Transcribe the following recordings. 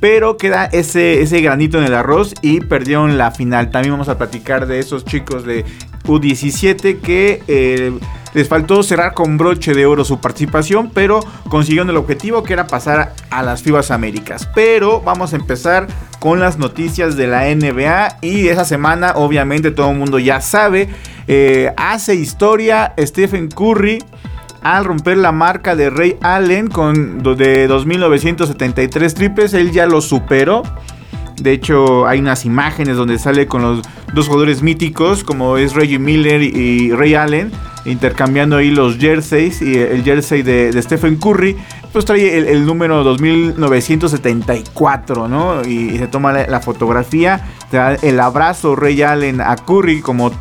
pero queda ese, ese granito en el arroz y perdieron la final. También vamos a platicar de esos chicos de U17 que eh, les faltó cerrar con broche de oro su participación, pero consiguieron el objetivo que era pasar a las FIBAs Américas. Pero vamos a empezar con las noticias de la NBA y esa semana obviamente todo el mundo ya sabe, eh, hace historia Stephen Curry al romper la marca de Ray Allen con de 2.973 triples, él ya lo superó. De hecho, hay unas imágenes donde sale con los dos jugadores míticos, como es Reggie Miller y Ray Allen, intercambiando ahí los jerseys y el jersey de, Stephen Curry. Pues trae el, número 2974, ¿no? Y, se toma la, fotografía, da el abrazo Ray Allen a Curry como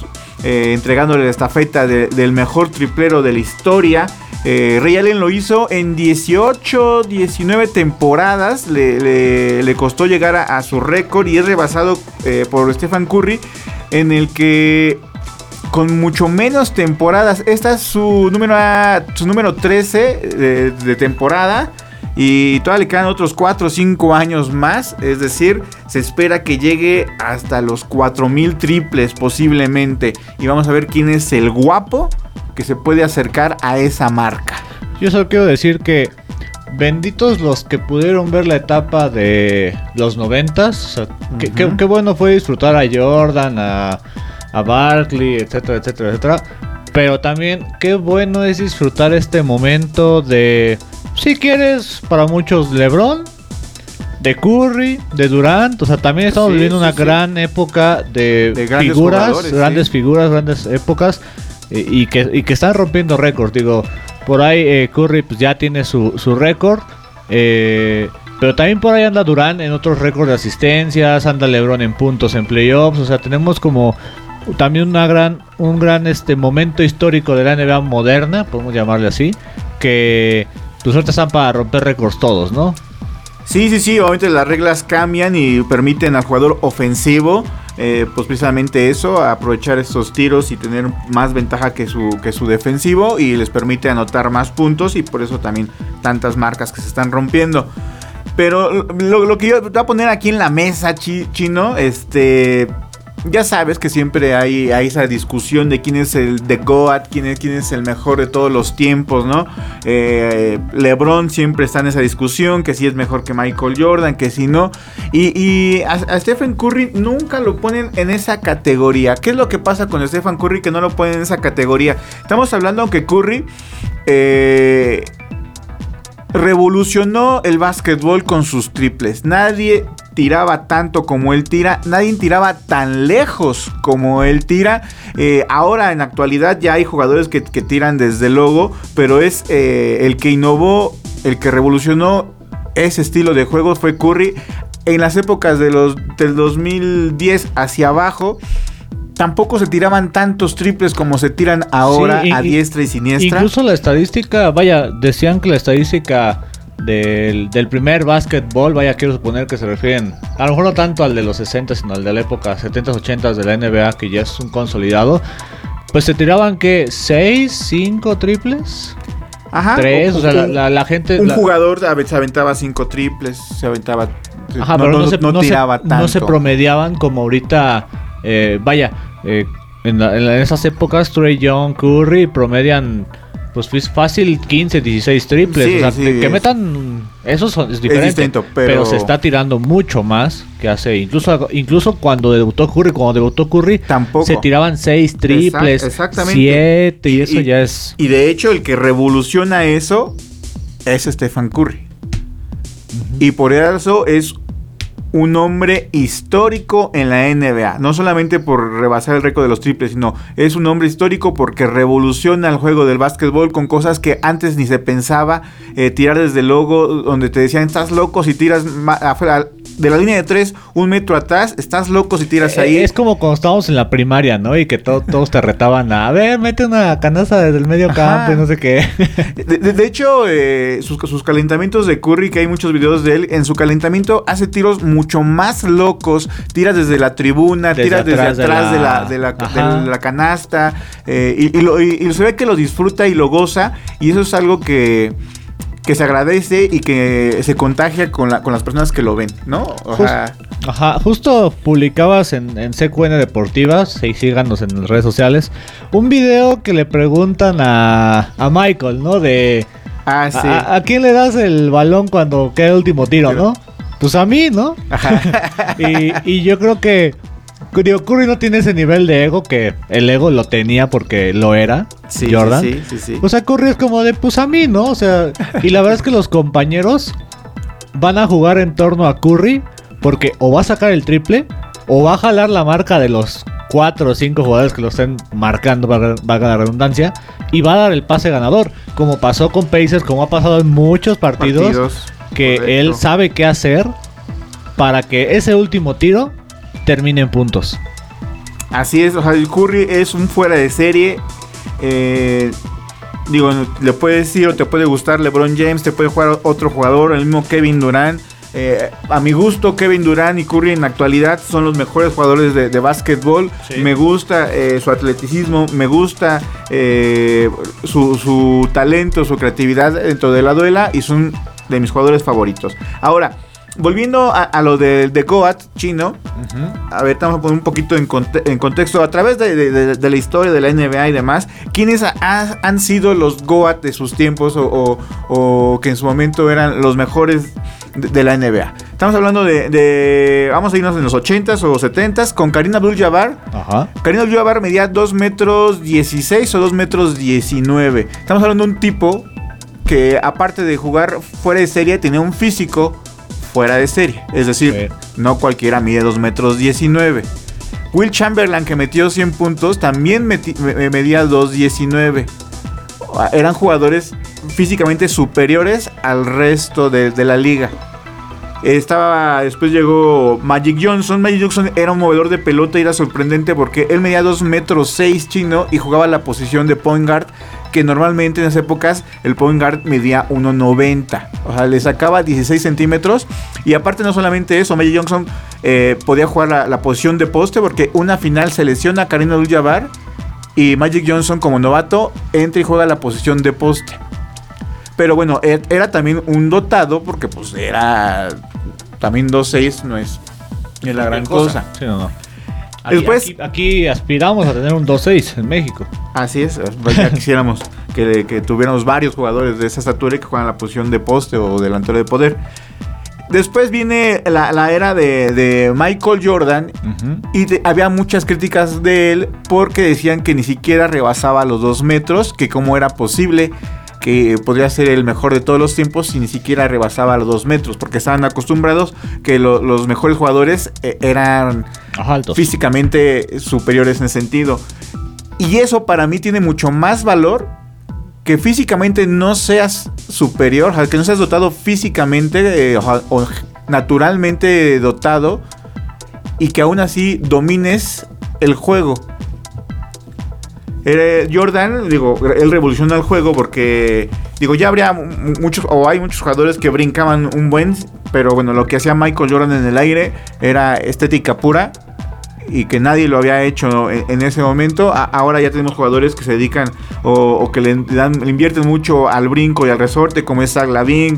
eh, entregándole la estafeta del mejor triplero de la historia. Eh, Allen lo hizo en 18, 19 temporadas. Le, costó llegar a, su récord y es rebasado eh, por Stephen Curry. En el que con mucho menos temporadas. Esta es su número, su número 13 de, temporada. Y todavía le quedan otros 4 o 5 años más. Es decir, se espera que llegue hasta los 4000 triples posiblemente. Y vamos a ver quién es el guapo que se puede acercar a esa marca. Yo solo quiero decir que benditos los que pudieron ver la etapa de los 90 qué, bueno fue disfrutar a Jordan, a, a Barkley, etcétera, etcétera, etcétera. Pero también qué bueno es disfrutar este momento de, si quieres, para muchos LeBron, de Curry, de Durant. O sea, también estamos viviendo una gran época de, figuras, grandes figuras, grandes épocas. y, que, y que están rompiendo récords. Digo, por ahí eh, Curry pues, ya tiene su, su récord. Eh, pero también por ahí anda Durant en otros récords de asistencias, anda LeBron en puntos en playoffs, o sea, tenemos como también una gran, un gran este momento histórico de la NBA moderna, podemos llamarle así, que pues ahorita están para romper récords todos, ¿no? Sí, sí, sí, obviamente las reglas cambian y permiten al jugador ofensivo, eh, pues precisamente eso, aprovechar estos tiros y tener más ventaja que su, que su defensivo y les permite anotar más puntos y por eso también tantas marcas que se están rompiendo. Pero lo, que yo voy a poner aquí en la mesa, chino, este, ya sabes que siempre hay, esa discusión de quién es el de Goat, quién es, el mejor de todos los tiempos, ¿no? Eh, LeBron siempre está en esa discusión, que si es mejor que Michael Jordan, que si no. Y, a, Stephen Curry nunca lo ponen en esa categoría. ¿Qué es lo que pasa con Stephen Curry que no lo ponen en esa categoría? Estamos hablando aunque Curry... Eh, revolucionó el básquetbol con sus triples. Nadie tiraba tanto como él tira, nadie tiraba tan lejos como él tira. Eh, ahora en actualidad ya hay jugadores que, tiran desde luego, pero es eh, el que innovó, el que revolucionó ese estilo de juego fue Curry. En las épocas de los, del 2010 hacia abajo, tampoco se tiraban tantos triples como se tiran ahora a diestra y siniestra. Incluso la estadística, vaya, decían que la estadística del, primer básquetbol, vaya, quiero suponer que se refieren, a lo mejor no tanto al de los 60, sino al de la época 70s, 80s de la NBA, que ya es un consolidado, pues se tiraban que 6, 5 triples. Ajá. 3, o, sea, la, gente... Un jugador se aventaba 5 triples, se aventaba... Ajá, no, pero no, se, tiraba tanto. No se promediaban como ahorita, eh, vaya, eh, en, en, esas épocas Trey Young, Curry promedian pues fácil 15, 16 triples. o sea, que, metan. Eso es diferente. pero... se está tirando mucho más que hace. Incluso, incluso cuando debutó Curry, cuando debutó Curry, tampoco. Se tiraban 6 triples. exactamente. 7 y, eso ya es. Y de hecho, el que revoluciona eso es Stephen Curry. Y por eso es un hombre histórico en la NBA. No solamente por rebasar el récord de los triples, sino es un hombre histórico porque revoluciona el juego del básquetbol con cosas que antes ni se pensaba. Eh, tirar desde el logo, donde te decían, estás loco si tiras afuera, de la línea de tres, un metro atrás, estás loco si tiras ahí. Es como cuando estábamos en la primaria, ¿no? Y que todos te retaban a, ver, mete una canasta desde el medio campo y no sé qué. De, hecho, eh, sus, calentamientos de Curry, que hay muchos videos de él, en su calentamiento hace tiros mucho más locos. Tira desde la tribuna, tira desde atrás de la, de la, canasta. Eh, y, y, se ve que lo disfruta y lo goza. Y eso es algo que que se agradece y que se contagia con, la, con las personas que lo ven, ¿no? Ajá, justo publicabas en, en CQN Deportivas, y síganos en las redes sociales, un video que le preguntan a, a Michael, ¿no? De... Ah, sí. A, quién le das el balón cuando queda el último tiro, no? Pues a mí, ¿no? Ajá. y, y yo creo que Digo, Curry no tiene ese nivel de ego que el ego lo tenía porque lo era. Sí, Jordan. Sí, sí, sí, O sea, Curry es como de, pues a mí, ¿no? O sea, y la verdad es que los compañeros van a jugar en torno a Curry porque o va a sacar el triple o va a jalar la marca de los cuatro o cinco jugadores que lo estén marcando, va a la redundancia, y va a dar el pase ganador, como pasó con Pacers, como ha pasado en muchos partidos, que él sabe qué hacer para que ese último tiro termine en puntos. Así es, o sea, el Curry es un fuera de serie. Eh, digo, le puede decir o te puede gustar LeBron James, te puede jugar otro jugador, el mismo Kevin Durant. Eh, a mi gusto, Kevin Durant y Curry en la actualidad son los mejores jugadores de, de básquetbol. Me gusta eh, su atleticismo, me gusta su, su, talento, su creatividad dentro de la duela y son de mis jugadores favoritos. Ahora, volviendo a, lo de, de Goat chino, a ver, vamos a poner un poquito en, contexto, a través de, la historia de la NBA y demás, ¿quiénes han sido los Goat de sus tiempos o, que en su momento eran los mejores de, la NBA? Estamos hablando de, vamos a irnos en los 80s o 70s, con Karina Abdul-Jabbar. Ajá. Karina Abdul-Jabbar medía 2 metros 16 o 2 metros 19. Estamos hablando de un tipo que aparte de jugar fuera de serie tenía un físico fuera de serie. Es decir, no cualquiera mide 2 metros 19. Will Chamberlain, que metió 100 puntos, también medía 2.19. Ah, eran jugadores físicamente superiores al resto de, la liga. Estaba, después llegó Magic Johnson. Magic Johnson era un movedor de pelota y era sorprendente porque él medía 2 metros 6 chino y jugaba la posición de point guard que normalmente en esas épocas el point guard medía 1,90. O sea, le sacaba 16 centímetros. Y aparte no solamente eso, Magic Johnson eh, podía jugar la, posición de poste porque una final se lesiona a Karina abdul y Magic Johnson como novato entra y juega la posición de poste. Pero bueno, e, era también un dotado porque pues era también 2-6 no es, la gran cosa. Sí, no, no. Después, aquí, aspiramos a tener un 2-6 en México. Así es, pues ya quisiéramos que, tuviéramos varios jugadores de esa estatura que juegan la posición de poste o delantero de poder. Después viene la, era de, Michael Jordan y había muchas críticas de él porque decían que ni siquiera rebasaba los 2 metros, que cómo era posible que podría ser el mejor de todos los tiempos y ni siquiera rebasaba los dos metros, porque estaban acostumbrados que los mejores jugadores eh, eran físicamente superiores en ese sentido. Y eso para mí tiene mucho más valor que físicamente no seas superior, que no seas dotado físicamente eh, o naturalmente dotado y que aún así domines el juego. Eh, Jordan, digo, él revolucionó el juego porque, digo, ya habría muchos, o hay muchos jugadores que brincaban un buen, pero bueno, lo que hacía Michael Jordan en el aire era estética pura y que nadie lo había hecho en, ese momento. ahora ya tenemos jugadores que se dedican o, que le, dan, invierten mucho al brinco y al resorte, como es Zach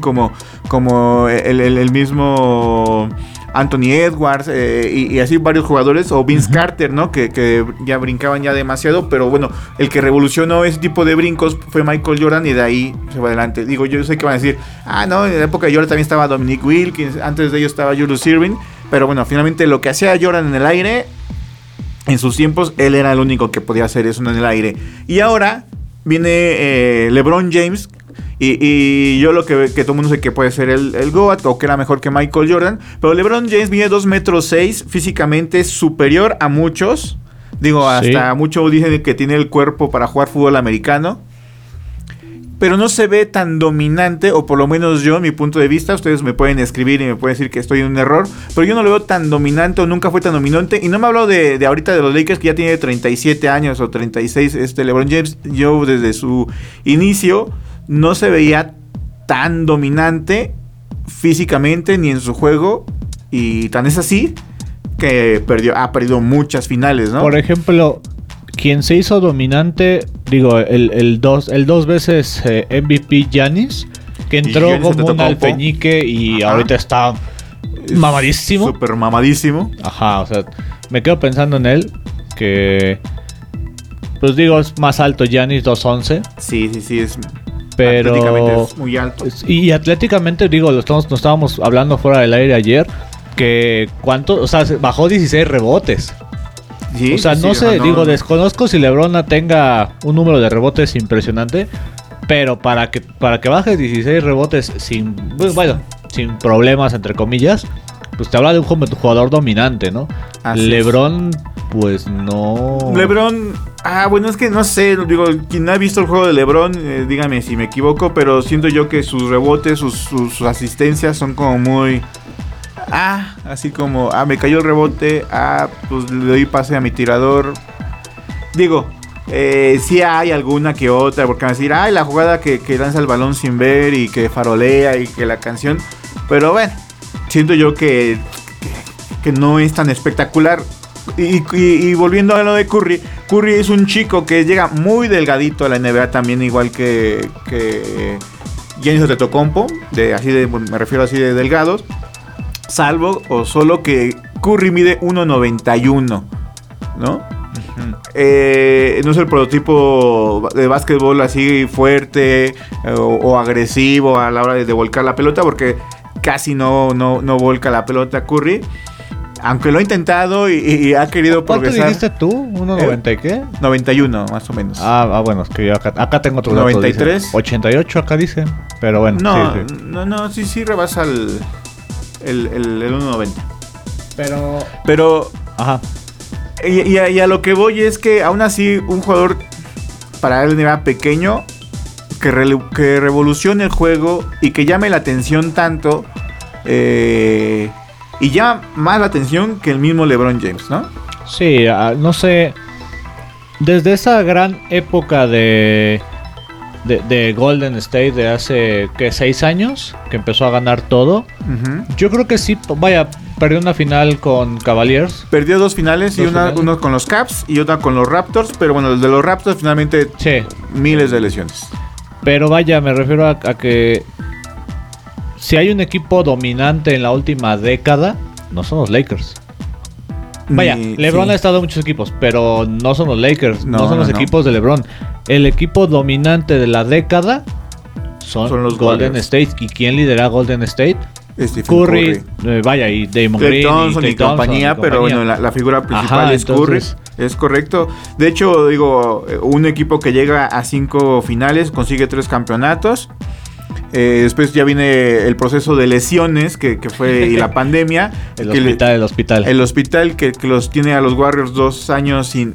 como, como el mismo Anthony Edwards eh, y, así varios jugadores, o Vince Carter, ¿no? Que, ya brincaban ya demasiado, pero bueno, el que revolucionó ese tipo de brincos fue Michael Jordan y de ahí se va adelante. Digo, yo sé que van a decir, ah, no, en la época de Jordan también estaba Dominic Wilkins, antes de ellos estaba Julius Irving, pero bueno, finalmente lo que hacía Jordan en el aire, en sus tiempos, él era el único que podía hacer eso en el aire. Y ahora viene eh, LeBron James y, yo lo que, que todo el mundo sé que puede ser el, el Goat o que era mejor que Michael Jordan. Pero LeBron James mide 2 metros 6, físicamente superior a muchos. Digo, hasta muchos dicen que tiene el cuerpo para jugar fútbol americano. Pero no se ve tan dominante, o por lo menos yo, mi punto de vista, ustedes me pueden escribir y me pueden decir que estoy en un error, pero yo no lo veo tan dominante o nunca fue tan dominante. Y no me hablo de, de ahorita de los Lakers que ya tiene 37 años o 36, este LeBron James, yo desde su inicio no se veía tan dominante físicamente ni en su juego. Y tan es así que perdió, ha perdido muchas finales, ¿no? Por ejemplo, quien se hizo dominante, digo, el, dos, el dos veces eh, MVP Giannis, que entró como un alfeñique y ahorita está mamadísimo. Súper mamadísimo. Ajá, o sea, me quedo pensando en él que pues digo, es más alto Giannis 211. Sí, sí, sí, es pero atléticamente es muy alto. Y, atléticamente, digo, lo estamos, nos estábamos hablando fuera del aire ayer, que cuánto, o sea, bajó 16 rebotes. Sí, o sea, no sé, digo, desconozco si Lebrona tenga un número de rebotes impresionante, pero para que para que baje 16 rebotes sin pues, bueno, sin problemas entre comillas, pues te habla de un jugador dominante, ¿no? LeBron pues no. LeBron Ah, bueno, es que no sé, digo, quien ha visto el juego de LeBron, eh, dígame si me equivoco, pero siento yo que sus rebotes, sus, asistencias son como muy... Ah, así como, ah, me cayó el rebote, ah, pues le doy pase a mi tirador. Digo, eh, sí hay alguna que otra, porque van a decir, ay, la jugada que, que lanza el balón sin ver y que farolea y que la canción. Pero bueno, siento yo que, que no es tan espectacular. Y, volviendo a lo de Curry, Curry es un chico que llega muy delgadito a la NBA también, igual que, que Giannis Antetokounmpo, de así de, me refiero así de delgados, salvo o solo que Curry mide 1.91, ¿no? Eh, no es el prototipo de básquetbol así fuerte eh, o, agresivo a la hora de, volcar la pelota, porque casi no, no, no volca la pelota Curry. Aunque lo ha intentado y, ha querido progresar. ¿Cuánto dijiste tú? ¿1.90 y qué? 91, más o menos. Ah, ah bueno, es que yo acá, acá tengo otro 93. 88 acá dicen. Pero bueno. No, no, no, sí, sí rebasa el, el, el, 1.90. Pero. Pero. Ajá. Y, a, lo que voy es que aún así un jugador para él nivel pequeño que, que revolucione el juego y que llame la atención tanto. Eh, y llama más la atención que el mismo LeBron James, ¿no? Sí, ah, no sé. Desde esa gran época de, de, Golden State de hace, ¿qué? Seis años, que empezó a ganar todo. Yo creo que sí, vaya, perdió una final con Cavaliers. Perdió dos finales, y una, con los Caps y otra con los Raptors, pero bueno, el de los Raptors finalmente miles de lesiones. Pero vaya, me refiero a que si hay un equipo dominante en la última década, no son los Lakers. Vaya, LeBron ha estado en muchos equipos, pero no son los Lakers, no, son los equipos de LeBron. El equipo dominante de la década son, los Golden State. ¿Y quién lidera Golden State? Curry, eh, vaya, y Damon Green y, compañía, pero bueno, la, figura principal es Curry. Es correcto. De hecho, digo, un equipo que llega a cinco finales consigue tres campeonatos. Eh, después ya viene el proceso de lesiones que, fue y la pandemia. el, hospital, el hospital. El hospital que, los tiene a los Warriors dos años sin,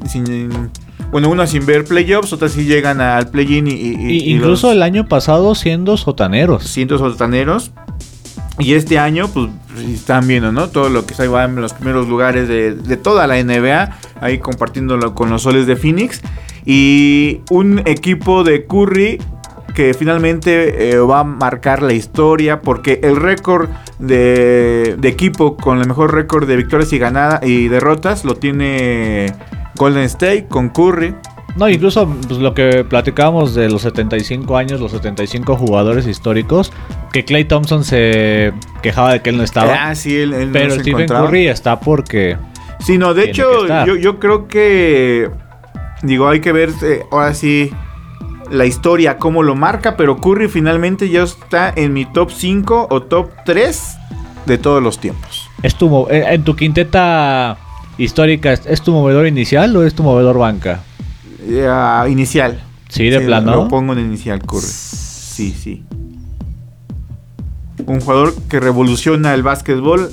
bueno, una sin ver playoffs, otras sí llegan al play-in y, incluso el año pasado siendo sotaneros. Siendo sotaneros. Y este año, pues, están viendo, ¿no? Todo lo que se va en los primeros lugares de, de toda la NBA, ahí compartiéndolo con los soles de Phoenix. Y un equipo de Curry que finalmente eh, va a marcar la historia porque el récord de, equipo con el mejor récord de victorias y ganadas y derrotas lo tiene Golden State con Curry. No, incluso pues, lo que platicábamos de los 75 años, los 75 jugadores históricos, que Clay Thompson se quejaba de que él no estaba. Ah, sí, él, pero Stephen Curry está porque. Sí, no, de hecho, yo, yo creo que. Digo, hay que ver eh, ahora sí la historia, cómo lo marca, pero Curry finalmente ya está en mi top 5 o top 3 de todos los tiempos. ¿Es tu, eh, en tu quinteta histórica, ¿es tu movedor inicial o es tu movedor banca? inicial. Sí, de plano. Lo pongo en inicial, Curry. Sí, sí. Un jugador que revoluciona el básquetbol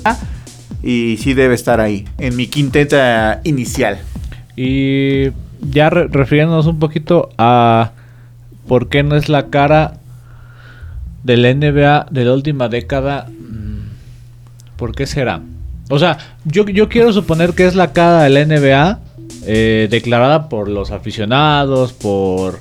y sí debe estar ahí, en mi quinteta inicial. Y ya refiriéndonos un poquito a ¿Por qué no es la cara de la NBA de la última década? Mm, ¿Por qué será? O sea, yo, yo quiero suponer que es la cara de la NBA declarada por los aficionados, por,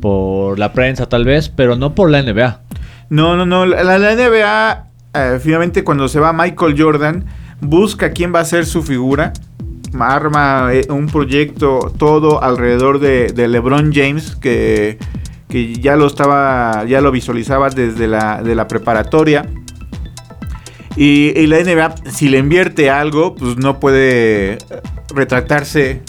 por la prensa tal vez, pero no por la NBA. No, no, no. La, NBA, eh, finalmente cuando se va Michael Jordan, busca quién va a ser su figura arma eh, un proyecto todo alrededor de, de, LeBron James que que ya lo estaba, ya lo visualizaba desde la, de la preparatoria. Y, la NBA, si le invierte algo, pues no puede retractarse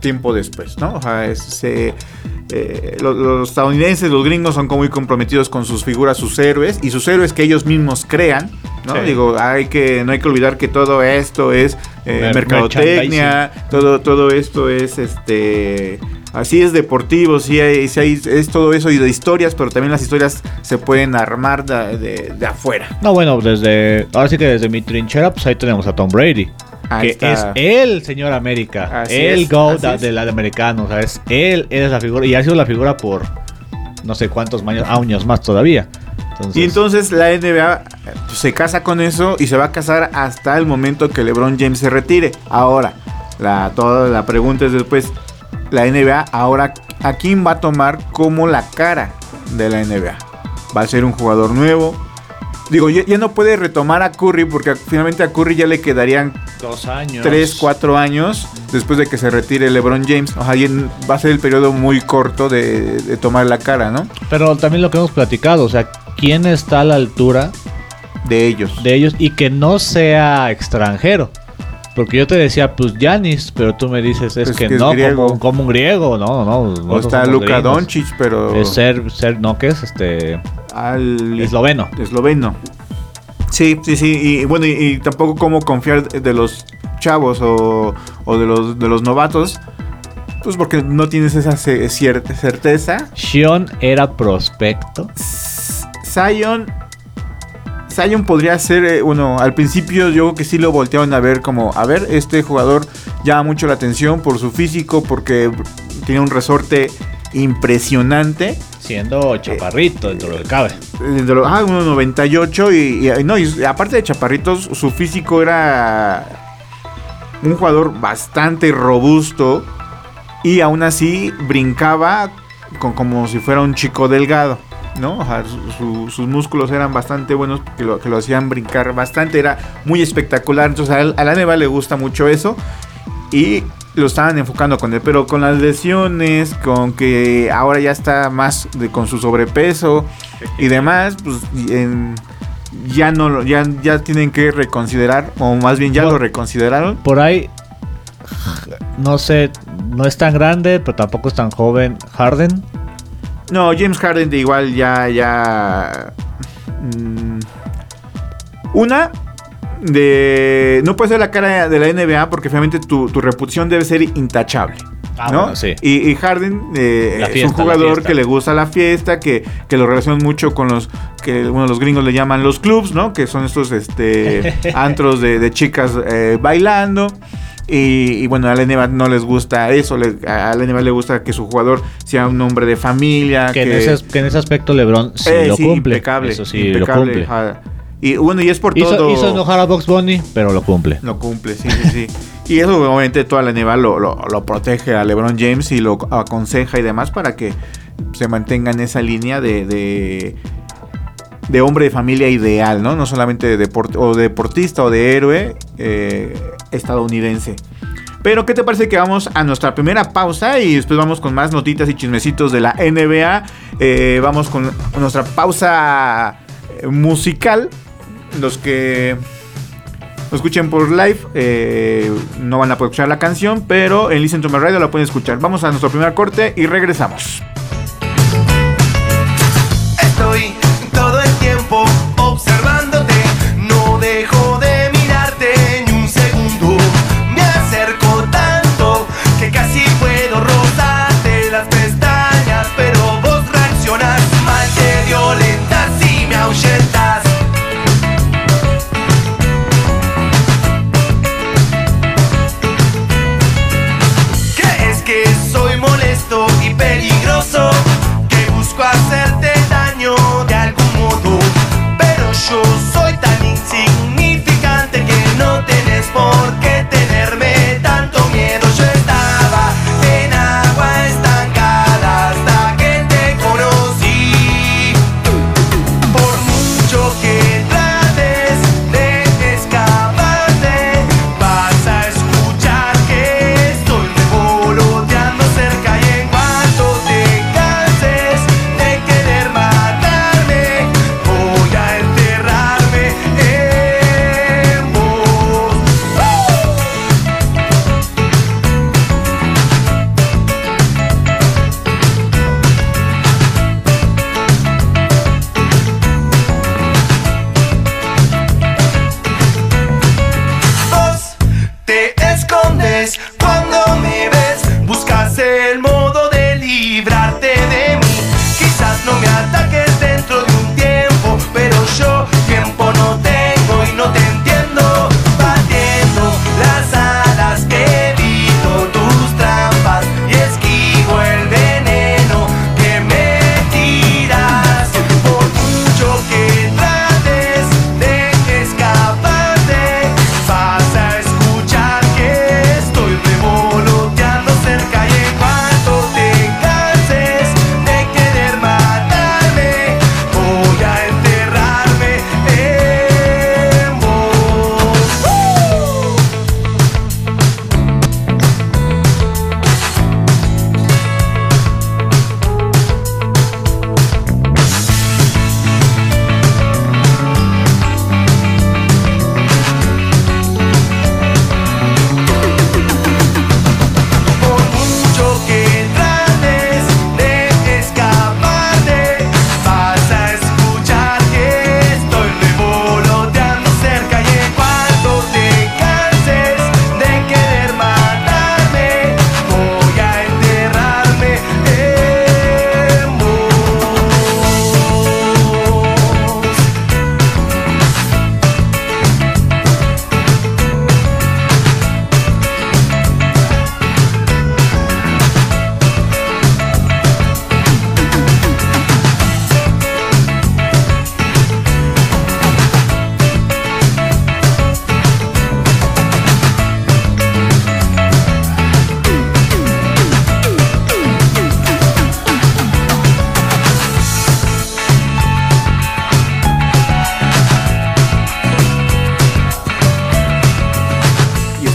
tiempo después, ¿no? O sea, eh, los, estadounidenses, los gringos son como muy comprometidos con sus figuras, sus héroes, y sus héroes que ellos mismos crean, ¿no? Digo, hay que, no hay que olvidar que todo esto es eh, mercadotecnia, todo, todo esto es este Así es deportivo, sí, es todo eso y de historias, pero también las historias se pueden armar de, afuera. No, bueno, desde, ahora sí que desde mi trinchera, pues ahí tenemos a Tom Brady. que es el señor América, el GOAT del americano, o sea, es él, él es la figura, y ha sido la figura por no sé cuántos años más todavía. Y entonces la NBA pues, se casa con eso y se va a casar hasta el momento que LeBron James se retire. Ahora, la, toda la pregunta es después, la NBA ahora a quién va a tomar como la cara de la NBA. Va a ser un jugador nuevo. Digo, ya, no puede retomar a Curry porque finalmente a Curry ya le quedarían dos años, tres, cuatro años después de que se retire LeBron James. O sea, va a ser el periodo muy corto de, de tomar la cara, ¿no? Pero también lo que hemos platicado, o sea, ¿quién está a la altura de ellos? De ellos y que no sea extranjero. Porque yo te decía, pues Yanis, pero tú me dices, es, que, no, como, un griego, no, no. no o está Luka Doncic, pero. Es ser, ser, no, ¿qué es? Este. Al... Esloveno. Esloveno. Sí, sí, sí. Y bueno, y, tampoco cómo confiar de los chavos o, o de, los, de los novatos. Pues porque no tienes esa certeza. Shion era prospecto. Zion Zion podría ser, bueno, eh, al principio yo creo que sí lo voltearon a ver como, a ver, este jugador llama mucho la atención por su físico, porque tiene un resorte impresionante. Siendo chaparrito dentro del cabe. ah, 1.98 y, y, no, y aparte de chaparritos, su físico era un jugador bastante robusto y aún así brincaba con, como si fuera un chico delgado. ¿No? sus músculos eran bastante buenos que lo, que lo hacían brincar bastante, era muy espectacular. Entonces a, la Neva le gusta mucho eso y lo estaban enfocando con él, pero con las lesiones, con que ahora ya está más con su sobrepeso y demás, pues ya no ya, ya tienen que reconsiderar, o más bien ya lo reconsideraron. Por ahí, no sé, no es tan grande, pero tampoco es tan joven. Harden no, James Harden de igual ya, ya. Mm, una, de. No puede ser la cara de la NBA porque finalmente tu, reputación debe ser intachable. Ah, ¿no? sí. y, Harden eh, es un jugador que le gusta la fiesta, que, que lo relaciona mucho con los que uno de los gringos le llaman los clubs, ¿no? Que son estos este, antros de, chicas eh, bailando. Y, bueno, a la NBA no les gusta eso. a la NBA le gusta que su jugador sea un hombre de familia. Que, En, ese, aspecto LeBron sí eh, lo cumple. Impecable. Eso sí, lo cumple. Y bueno, y es por todo. Hizo enojar a Box Bunny, pero lo cumple. Lo cumple, sí, sí, sí. y eso obviamente toda la NBA lo, lo, protege a LeBron James y lo aconseja y demás para que se mantenga en esa línea de, de, hombre de familia ideal, ¿no? No solamente de deport o deportista o de héroe, eh, estadounidense. Pero, ¿qué te parece que vamos a nuestra primera pausa y después vamos con más notitas y chismecitos de la NBA? Eh, vamos con nuestra pausa eh, musical. Los que lo escuchen por live eh, no van a poder escuchar la canción, pero en Listen to My Radio la pueden escuchar. Vamos a nuestro primer corte y regresamos. Estoy porque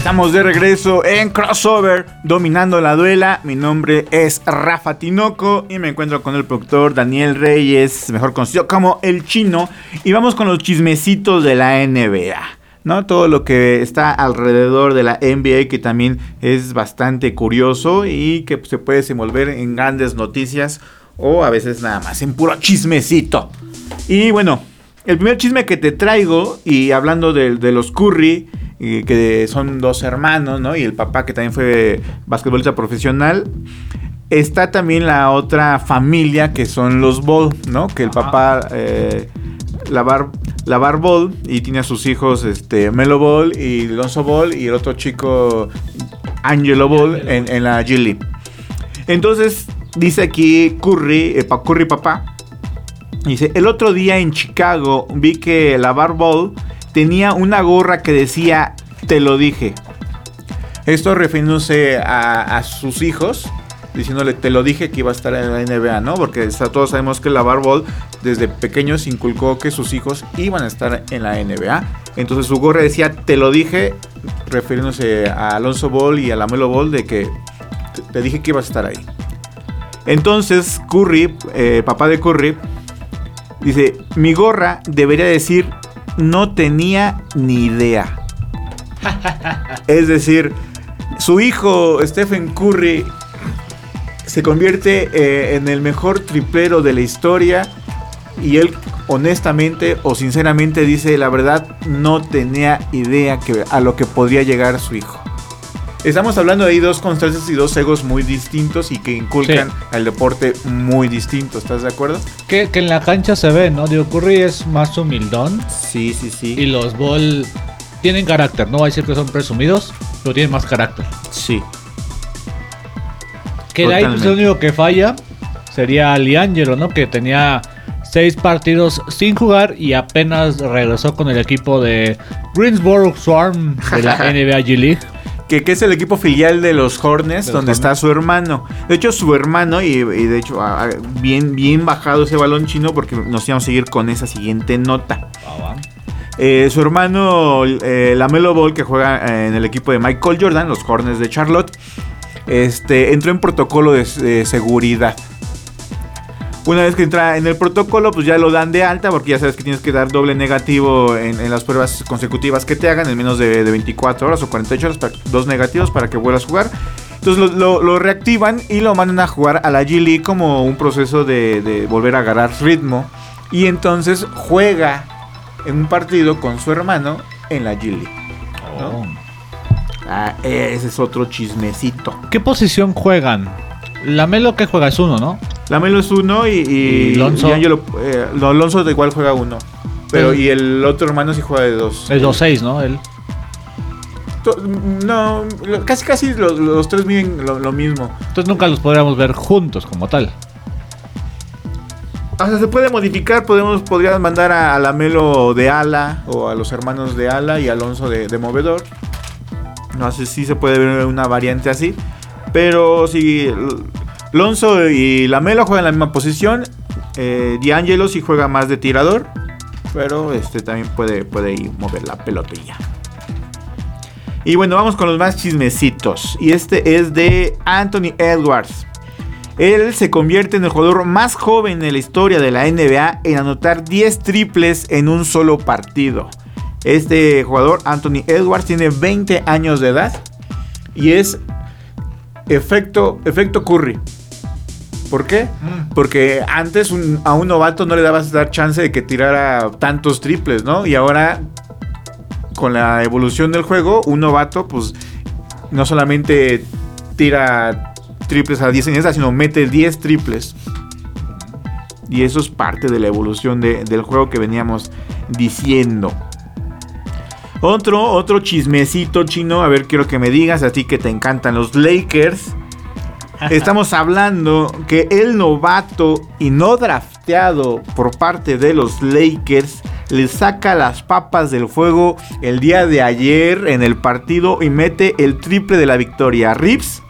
estamos de regreso en crossover, dominando la duela. Mi nombre es Rafa Tinoco y me encuentro con el productor Daniel Reyes, mejor conocido como El Chino. Y vamos con los chismecitos de la NBA. ¿no? Todo lo que está alrededor de la NBA que también es bastante curioso y que se puede desenvolver en grandes noticias o a veces nada más en puro chismecito. Y bueno, el primer chisme que te traigo, y hablando de, de los Curry, y que son dos hermanos, ¿no? Y el papá que también fue basquetbolista profesional. Está también la otra familia que son los Ball, ¿no? Que el papá, eh, Lavar, Lavar Ball, y tiene a sus hijos, este, Melo Ball y Lonzo Ball, y el otro chico, Angelo Ball, en, en la G League. Entonces, dice aquí Curry, eh, Curry papá, Dice, el otro día en Chicago vi que la Ball tenía una gorra que decía, te lo dije. Esto refiriéndose a, sus hijos, diciéndole, te lo dije que iba a estar en la NBA, ¿no? Porque está- todos sabemos que la Ball desde pequeños inculcó que sus hijos iban a estar en la NBA. Entonces su gorra decía, te lo dije, refiriéndose a Alonso Ball y a la Melo Ball, de que te- te dije que ibas a estar ahí. Entonces Curry, eh, papá de Curry, Dice, mi gorra debería decir, no tenía ni idea. es decir, su hijo Stephen Curry se convierte eh, en el mejor triplero de la historia y él honestamente o sinceramente dice la verdad no tenía idea que, a lo que podría llegar su hijo. Estamos hablando de ahí dos constancias y dos egos muy distintos y que inculcan Sí. al deporte muy distinto, ¿estás de acuerdo? Que, que en la cancha se ve, ¿no? Digo, Curry es más humildón Sí, sí, sí. y los Ball tienen carácter. No voy a decir que son presumidos, pero tienen más carácter. Sí. Que de ahí pues, Totalmente. lo único que falla sería Liangelo, ¿no? Que tenía seis partidos sin jugar y apenas regresó con el equipo de Greensboro Swarm de la NBA G League. Que, que es el equipo filial de los Hornets, De los donde Hornets. está su hermano. De hecho, su hermano, y, y de hecho, ah, ah, bien, bien bajado ese balón chino, porque nos íbamos a seguir con esa siguiente nota. Eh, su hermano, eh, Lamelo Ball, que juega eh, en el equipo de Michael Jordan, los Hornets de Charlotte, este, entró en protocolo de, de seguridad. Una vez que entra en el protocolo, pues ya lo dan de alta, porque ya sabes que tienes que dar doble negativo en, en las pruebas consecutivas que te hagan, en menos de, de 24 horas o 48 horas, para- dos negativos para que vuelvas a jugar. Entonces lo, lo- lo reactivan y lo mandan a jugar a la G League como un proceso de, de volver a agarrar ritmo. Y entonces juega en un partido con su hermano en la G League. ¿no? Ah, ese es otro chismecito. ¿Qué posición juegan? La Melo que juega es uno, ¿no? La Melo es uno y, y, ¿Y Lonzo? y Angelo, eh, no, de igual juega uno. Pero y el otro hermano sí juega de dos. Es 2-6, ¿no? Él. No, casi casi los, los tres miden lo, lo mismo. Entonces nunca los podríamos ver juntos como tal. O sea, se puede modificar, podemos, podrías mandar a, a la Melo de ala o a los hermanos de ala y Alonso de, de movedor. No sé si se puede ver una variante así. Pero si L- Alonso y la Melo juegan la misma posición, eh, D'Angelo sí juega más de tirador. Pero este también puede, puede ir mover la pelotilla. Y bueno, vamos con los más chismecitos. Y este es de Anthony Edwards. Él se convierte en el jugador más joven en la historia de la NBA en anotar 10 triples en un solo partido. Este jugador, Anthony Edwards, tiene 20 años de edad y es efecto, efecto Curry. ¿Por qué? Porque antes un- a un novato no le dabas dar chance de que tirara tantos triples, ¿no? Y ahora, con la evolución del juego, un novato, pues, no solamente tira triples a 10 en esa, sino mete 10 triples. Y eso es parte de la evolución de- del juego que veníamos diciendo. Otro, otro chismecito chino, a ver, quiero que me digas, a ti que te encantan los Lakers. Estamos hablando que el novato y no drafteado por parte de los Lakers le saca las papas del fuego el día de ayer en el partido y mete el triple de la victoria. Rips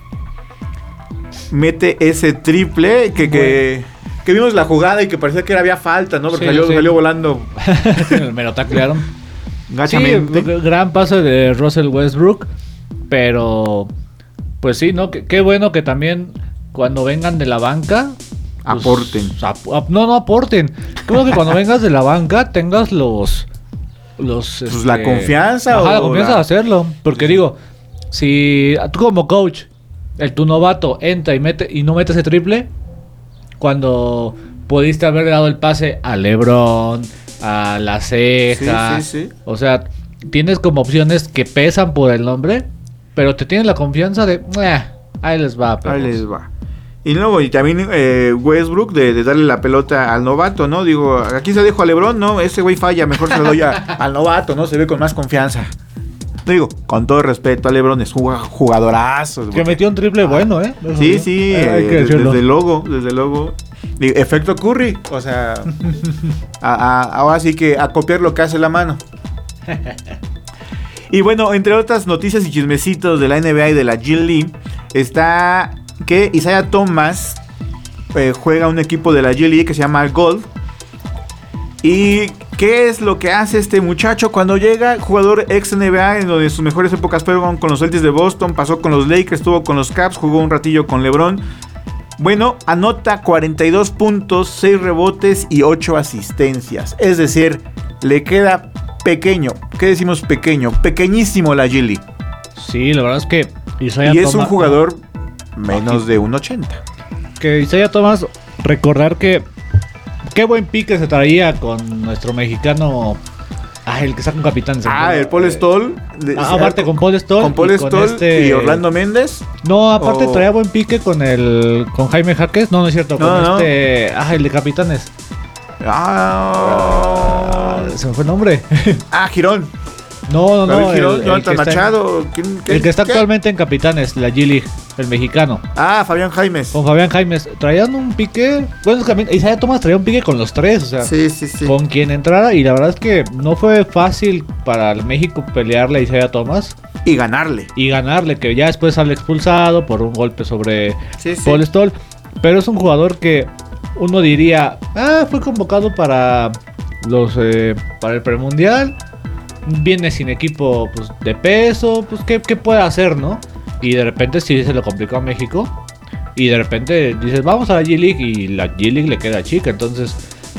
mete ese triple que, que, que vimos la jugada y que parecía que había falta, ¿no? Porque Sí, salió, sí. salió volando Me lo taclearon. Sí, gran paso de Russell Westbrook. Pero, pues sí, ¿no? Qué, bueno que también cuando vengan de la banca. pues, Aporten. ap- ap- no, no aporten. Creo que cuando vengas de la banca tengas los. los Pues la confianza Ajá, la o confianza la- de hacerlo. Porque digo, si tú como coach, el tu novato entra y mete y no mete ese triple, cuando pudiste haber dado el pase a LeBron, a la ceja. Sí, sí, sí. O sea, tienes como opciones que pesan por el nombre, pero te tienes la confianza de, "Eh, ahí les va. Ahí perros". les va. Y luego, y también eh, Westbrook de, de darle la pelota al novato, ¿no? Digo, aquí se dejo a Lebron, ¿no? Ese güey falla, mejor se lo doy a- al novato, ¿no? Se ve con más confianza. Digo, con todo respeto a Lebron, es jugadorazo. Que metió un triple bueno, ¿eh? Eso Sí, sí, eh, desde luego, desde luego. Efecto Curry, o sea, ahora sí que a copiar lo que hace la mano. Y bueno, entre otras noticias y chismecitos de la NBA y de la G League, está que Isaiah Thomas eh, juega un equipo de la G League que se llama Gold. ¿Y qué es lo que hace este muchacho cuando llega? Jugador ex NBA, en donde sus mejores épocas fueron con los Celtics de Boston, pasó con los Lakers, estuvo con los Caps, jugó un ratillo con LeBron. Bueno, anota 42 puntos, 6 rebotes y 8 asistencias. Es decir, le queda pequeño. ¿Qué decimos pequeño? Pequeñísimo la G League. Sí, la verdad es que Isaiah Y es un jugador menos de 1.80. Que Isaiah Thomas, recordar que qué buen pique se traía con nuestro mexicano. Ah, el que está con capitán. se Ah, el Paul Stoll. de- Ah, aparte con Paul Stoll. Con Paul y Stoll este- y Orlando Méndez. No, aparte o- traía buen pique con el con Jaime Jaques. No, no es cierto. No, con no. este. Ah, el de capitanes. Ah, Ah, se me fue el nombre. ah Girón. No, no, no. El- el que está en- Machado. ¿quién- El que está qué? actualmente en Capitanes, la G-League, el mexicano. Ah, Fabián Jaimes. Con Fabián Jaimes. Traían un pique. Bueno, también Isaiah Thomas traía un pique con los tres. O sea, Sí, sí, sí. con quien entrara. Y la verdad es que no fue fácil para el México pelearle a Isaiah Thomas Y ganarle. y ganarle. Que ya después sale expulsado por un golpe sobre. Paul Stoll. Pero es un jugador que uno diría, ah, fue convocado para los eh, para el premundial. Viene sin equipo pues, de peso, pues ¿qué, qué puede hacer, no? Y de repente sí se lo complicó a México. Y de repente dices, vamos a la G-League y la G-League le queda chica. Entonces,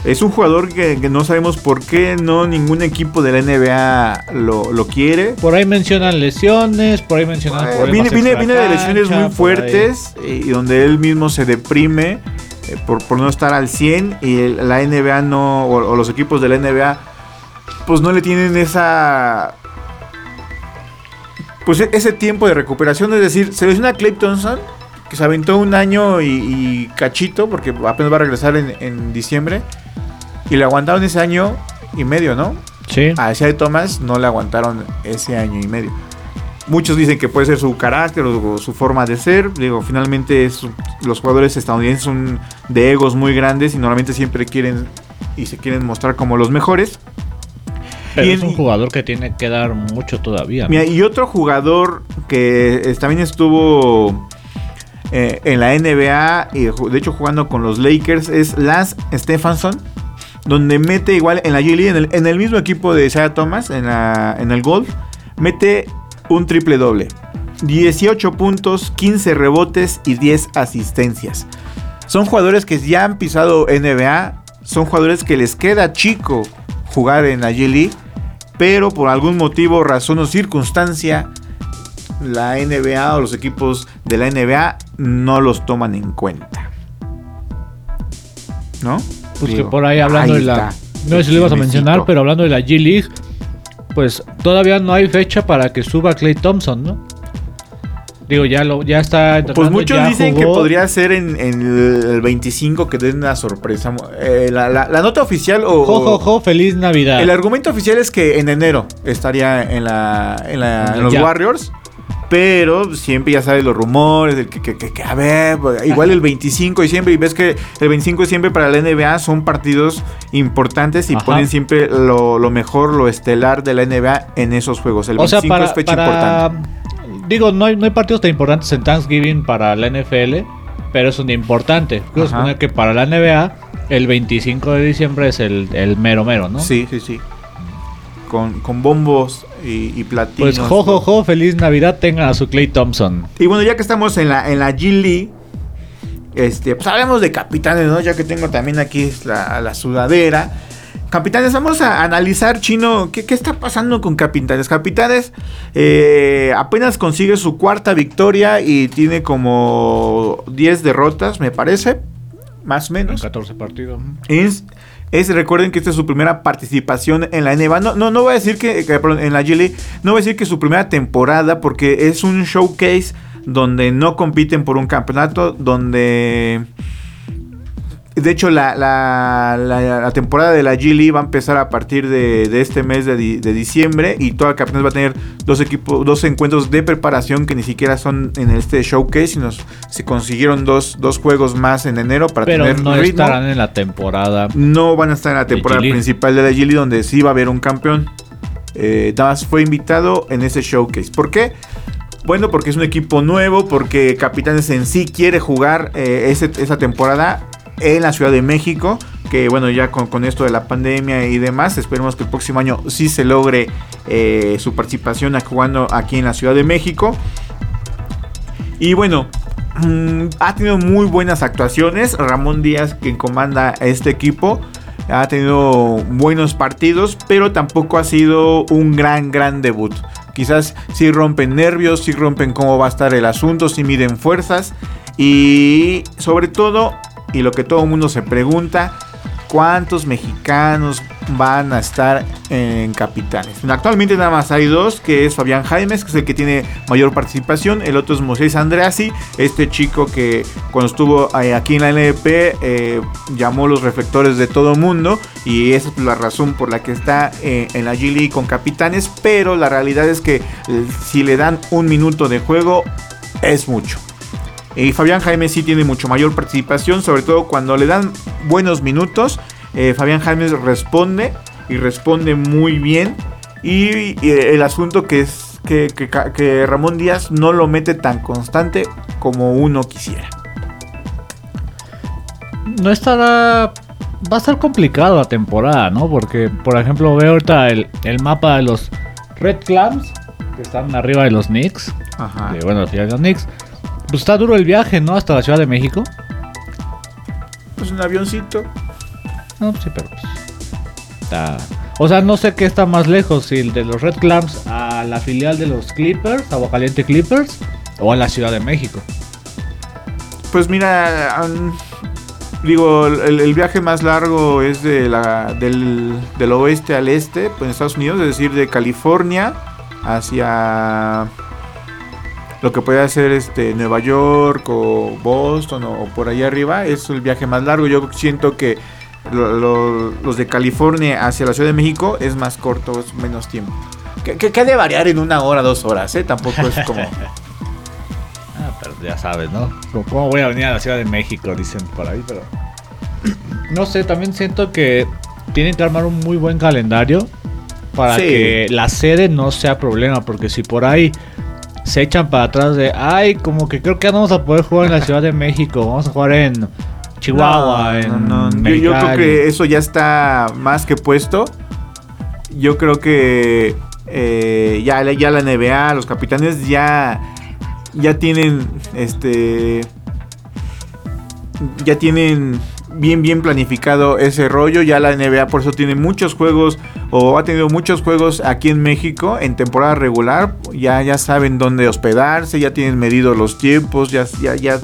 Es un jugador que, que no sabemos por qué no ningún equipo de la NBA lo, lo quiere. por ahí mencionan lesiones, por ahí mencionan Eh, viene, viene, viene de lesiones muy fuertes eh, y donde él mismo se deprime eh, por, por no estar al 100 y la NBA no, o, o los equipos de la NBA, pues no le tienen esa pues e- ese tiempo de recuperación, es decir, se lesiona a Clay Thompson, que se aventó un año y, y cachito, porque apenas va a regresar en, en diciembre, y le aguantaron ese año y medio, ¿no? Sí. A Isaiah Thomas no le aguantaron ese año y medio. Muchos dicen que puede ser su carácter o su forma de ser. Digo, finalmente es- los jugadores estadounidenses son de egos muy grandes y normalmente siempre quieren y se quieren mostrar como los mejores. Pero y es un jugador que tiene que dar mucho todavía. ¿no? Mira, y otro jugador que también estuvo eh, en la NBA, y de hecho jugando con los Lakers, es Lance Stephenson, donde mete igual en la G League, en el, en el mismo equipo de Isaiah Thomas, en, la- en el golf, mete un triple doble. 18 puntos, 15 rebotes y 10 asistencias. Son jugadores que ya han pisado NBA, son jugadores que les queda chico jugar en la G League, pero por algún motivo, razón o circunstancia, la NBA o los equipos de la NBA no los toman en cuenta. ¿No? Pues que por ahí hablando de la. No sé si lo ibas a mencionar, pero hablando de la G League, pues todavía no hay fecha para que suba Clay Thompson, ¿no? Digo, ya lo, ya está. Pues muchos ya dicen que podría ser en, en el 25 que den una sorpresa. Eh, la, la- la nota oficial o, Jo, jo, jo, feliz Navidad. El argumento oficial es que en enero estaría en, la, en, la- en los Ya. Warriors. Pero siempre ya sabes los rumores del que, que- que- que, a ver, pues, igual el 25 de diciembre y ves que el 25 de diciembre para la NBA son partidos importantes y Ajá. ponen siempre lo, lo mejor, lo estelar de la NBA en esos juegos. El o sea, 25 para, es fecha para- importante. Digo, no hay, no hay partidos tan importantes en Thanksgiving para la NFL, pero es un día importante. Quiero suponer que para la NBA, el 25 de diciembre es el, el mero mero, ¿no? Sí, sí, sí. Con, con bombos y, y platinos. Pues jo, jo, jo, feliz Navidad tengan a su Clay Thompson. Y bueno, ya que estamos en la, en la G League, este, pues hablemos de capitanes, ¿no? Ya que tengo también aquí la, la sudadera. Capitanes, vamos a analizar, Chino, ¿qué, qué está pasando con Capitanes? Capitanes eh, apenas consigue su cuarta victoria y tiene como 10 derrotas, me parece, más o En menos. 14 partidos. Es, es- recuerden que esta es su primera participación en la NBA. No, no, no voy a decir que, que, perdón, en la G League, no voy a decir que es su primera temporada porque es un showcase donde no compiten por un campeonato, donde de hecho la, la- la- la temporada de la G League va a empezar a partir de, de este mes de, di- de diciembre y toda campeonato va a tener dos equipos, dos encuentros de preparación que ni siquiera son en este showcase, sino se consiguieron dos, dos juegos más en enero para Pero tener no ritmo estarán en la temporada. no van a estar en la temporada principal de la G-League donde sí va a haber un campeón. Eh, Dallas fue invitado en ese showcase. ¿Por qué? Bueno, porque es un equipo nuevo, porque Capitanes en sí quiere jugar eh, ese- esa temporada en la Ciudad de México. Que bueno, ya con, con esto de la pandemia y demás, esperemos que el próximo año sí se logre eh, su participación jugando aquí en la Ciudad de México. Y bueno, mm, ha tenido muy buenas actuaciones. Ramón Díaz, quien comanda este equipo, ha tenido buenos partidos, pero tampoco ha sido un gran, gran debut. Quizás sí rompen nervios, sí rompen cómo va a estar el asunto, sí miden fuerzas. Y sobre todo, y lo que todo el mundo se pregunta, ¿cuántos mexicanos van a estar en Capitanes? Actualmente nada más hay dos, que es Fabián Jaimes, que es el que tiene mayor participación, el otro es Moisés Andreassi, este chico que cuando estuvo aquí en la NLP eh, llamó los reflectores de todo mundo y esa es la razón por la que está eh, en la G League con Capitanes, pero la realidad es que eh, si le dan un minuto de juego es mucho. Y Fabián Jaime sí tiene mucho mayor participación, sobre todo cuando le dan buenos minutos. eh, Fabián Jaime responde y responde muy bien. Y, y el asunto que es que, que ca- que Ramón Díaz no lo mete tan constante como uno quisiera. No estará. Va a estar complicado la temporada, ¿no? Porque, por ejemplo, veo ahorita el, el mapa de los Red Clams, que están arriba de los Knicks. Ajá. de, bueno, de los Knicks. Pues está duro el viaje, ¿no? Hasta la Ciudad de México. Pues un avioncito. No, sí, pero pues. Está. O sea, no sé qué está más lejos, si el de los Red Clams a la filial de los Clippers, Aguacaliente Clippers, o a la Ciudad de México. Pues mira, um, digo, el, el viaje más largo es de la, del, del oeste al este, pues en Estados Unidos, es decir, de California hacia lo que puede hacer este Nueva York o Boston o, por ahí arriba es el viaje más largo. Yo siento que los de California hacia la Ciudad de México es más corto, es menos tiempo. Que, que, de variar en una hora, dos horas, ¿eh? Tampoco es como... ah, pero ya sabes, ¿no? ¿Cómo voy a venir a la Ciudad de México? Dicen por ahí, pero... No sé, también siento que tienen que armar un muy buen calendario para que la sede no sea problema, porque si por ahí se echan para atrás de, ay, como que creo que no vamos a poder jugar en la Ciudad de México, vamos a jugar en Chihuahua, en yo, creo que eso ya está más que puesto. Yo creo que eh, ya, ya la NBA, los capitanes ya, ya tienen este ya tienen bien, bien planificado ese rollo. Ya la NBA por eso tiene muchos juegos o ha tenido muchos juegos aquí en México en temporada regular. Ya, ya saben dónde hospedarse, ya tienen medidos los tiempos, ya, ya, ya.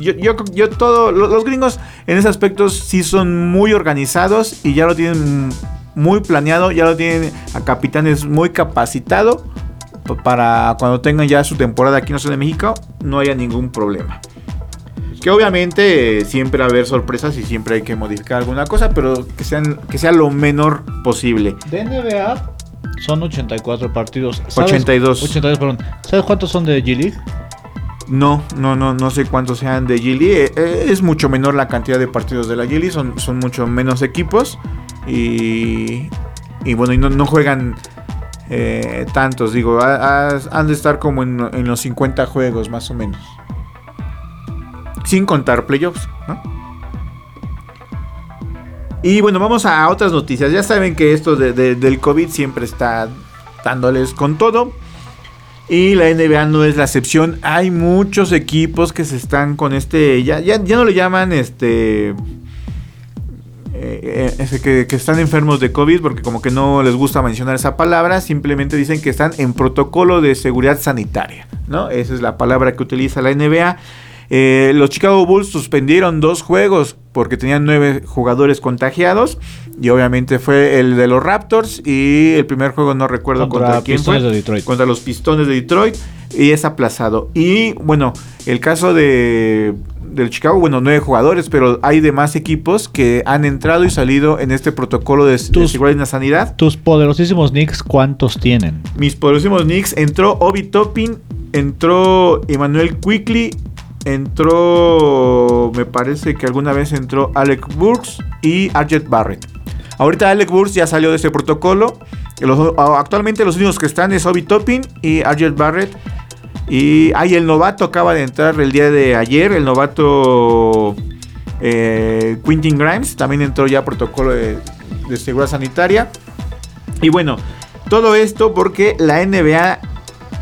Yo, yo, yo todo, los gringos en ese aspecto sí son muy organizados y ya lo tienen muy planeado, ya lo tienen a capitanes muy capacitado para cuando tengan ya su temporada aquí en de México no haya ningún problema. Que obviamente siempre va a haber sorpresas y siempre hay que modificar alguna cosa, pero que, sean, que sea lo menor posible. De NBA son 84 partidos. 82. 82, perdón. ¿Sabes cuántos son de G-League? No, no, no, no sé cuántos sean de G-League. Eh, eh, es mucho menor la cantidad de partidos de la G-League, son, son mucho menos equipos. Y, y bueno, y no, no juegan eh, tantos, digo, han de estar como en, en los 50 juegos más o menos sin contar playoffs, Y bueno, vamos a otras noticias. Ya saben que esto del COVID siempre está dándoles con todo. Y la NBA no es la excepción. Hay muchos equipos que se están con este. Ya, ya, no le llaman este. Eh, eh, que, que, están enfermos de COVID porque como que no les gusta mencionar esa palabra, simplemente dicen que están en protocolo de seguridad sanitaria, ¿no? Esa es la palabra que utiliza la NBA. Eh, los Chicago Bulls suspendieron dos juegos porque tenían nueve jugadores contagiados. Y obviamente fue el de los Raptors. Y el primer juego no recuerdo contra, quién fue. Contra los Pistones de Detroit. Y es aplazado. Y bueno, el caso de del Chicago, bueno, nueve jugadores, pero hay demás equipos que han entrado y salido en este protocolo de, seguridad y la sanidad. ¿Tus poderosísimos Knicks cuántos tienen? Mis poderosísimos Knicks entró Obi Toppin, entró Emmanuel Quickly, entró, me parece que alguna vez entró Alec Burks y Arjet Barrett. Ahorita Alec Burks ya salió de ese protocolo. actualmente los únicos que están es Obi Toppin y Arjet Barrett. Y hay el novato acaba de entrar el día de ayer, el novato eh, Quintin Grimes, también entró ya protocolo de seguridad sanitaria. Y bueno, todo esto porque la NBA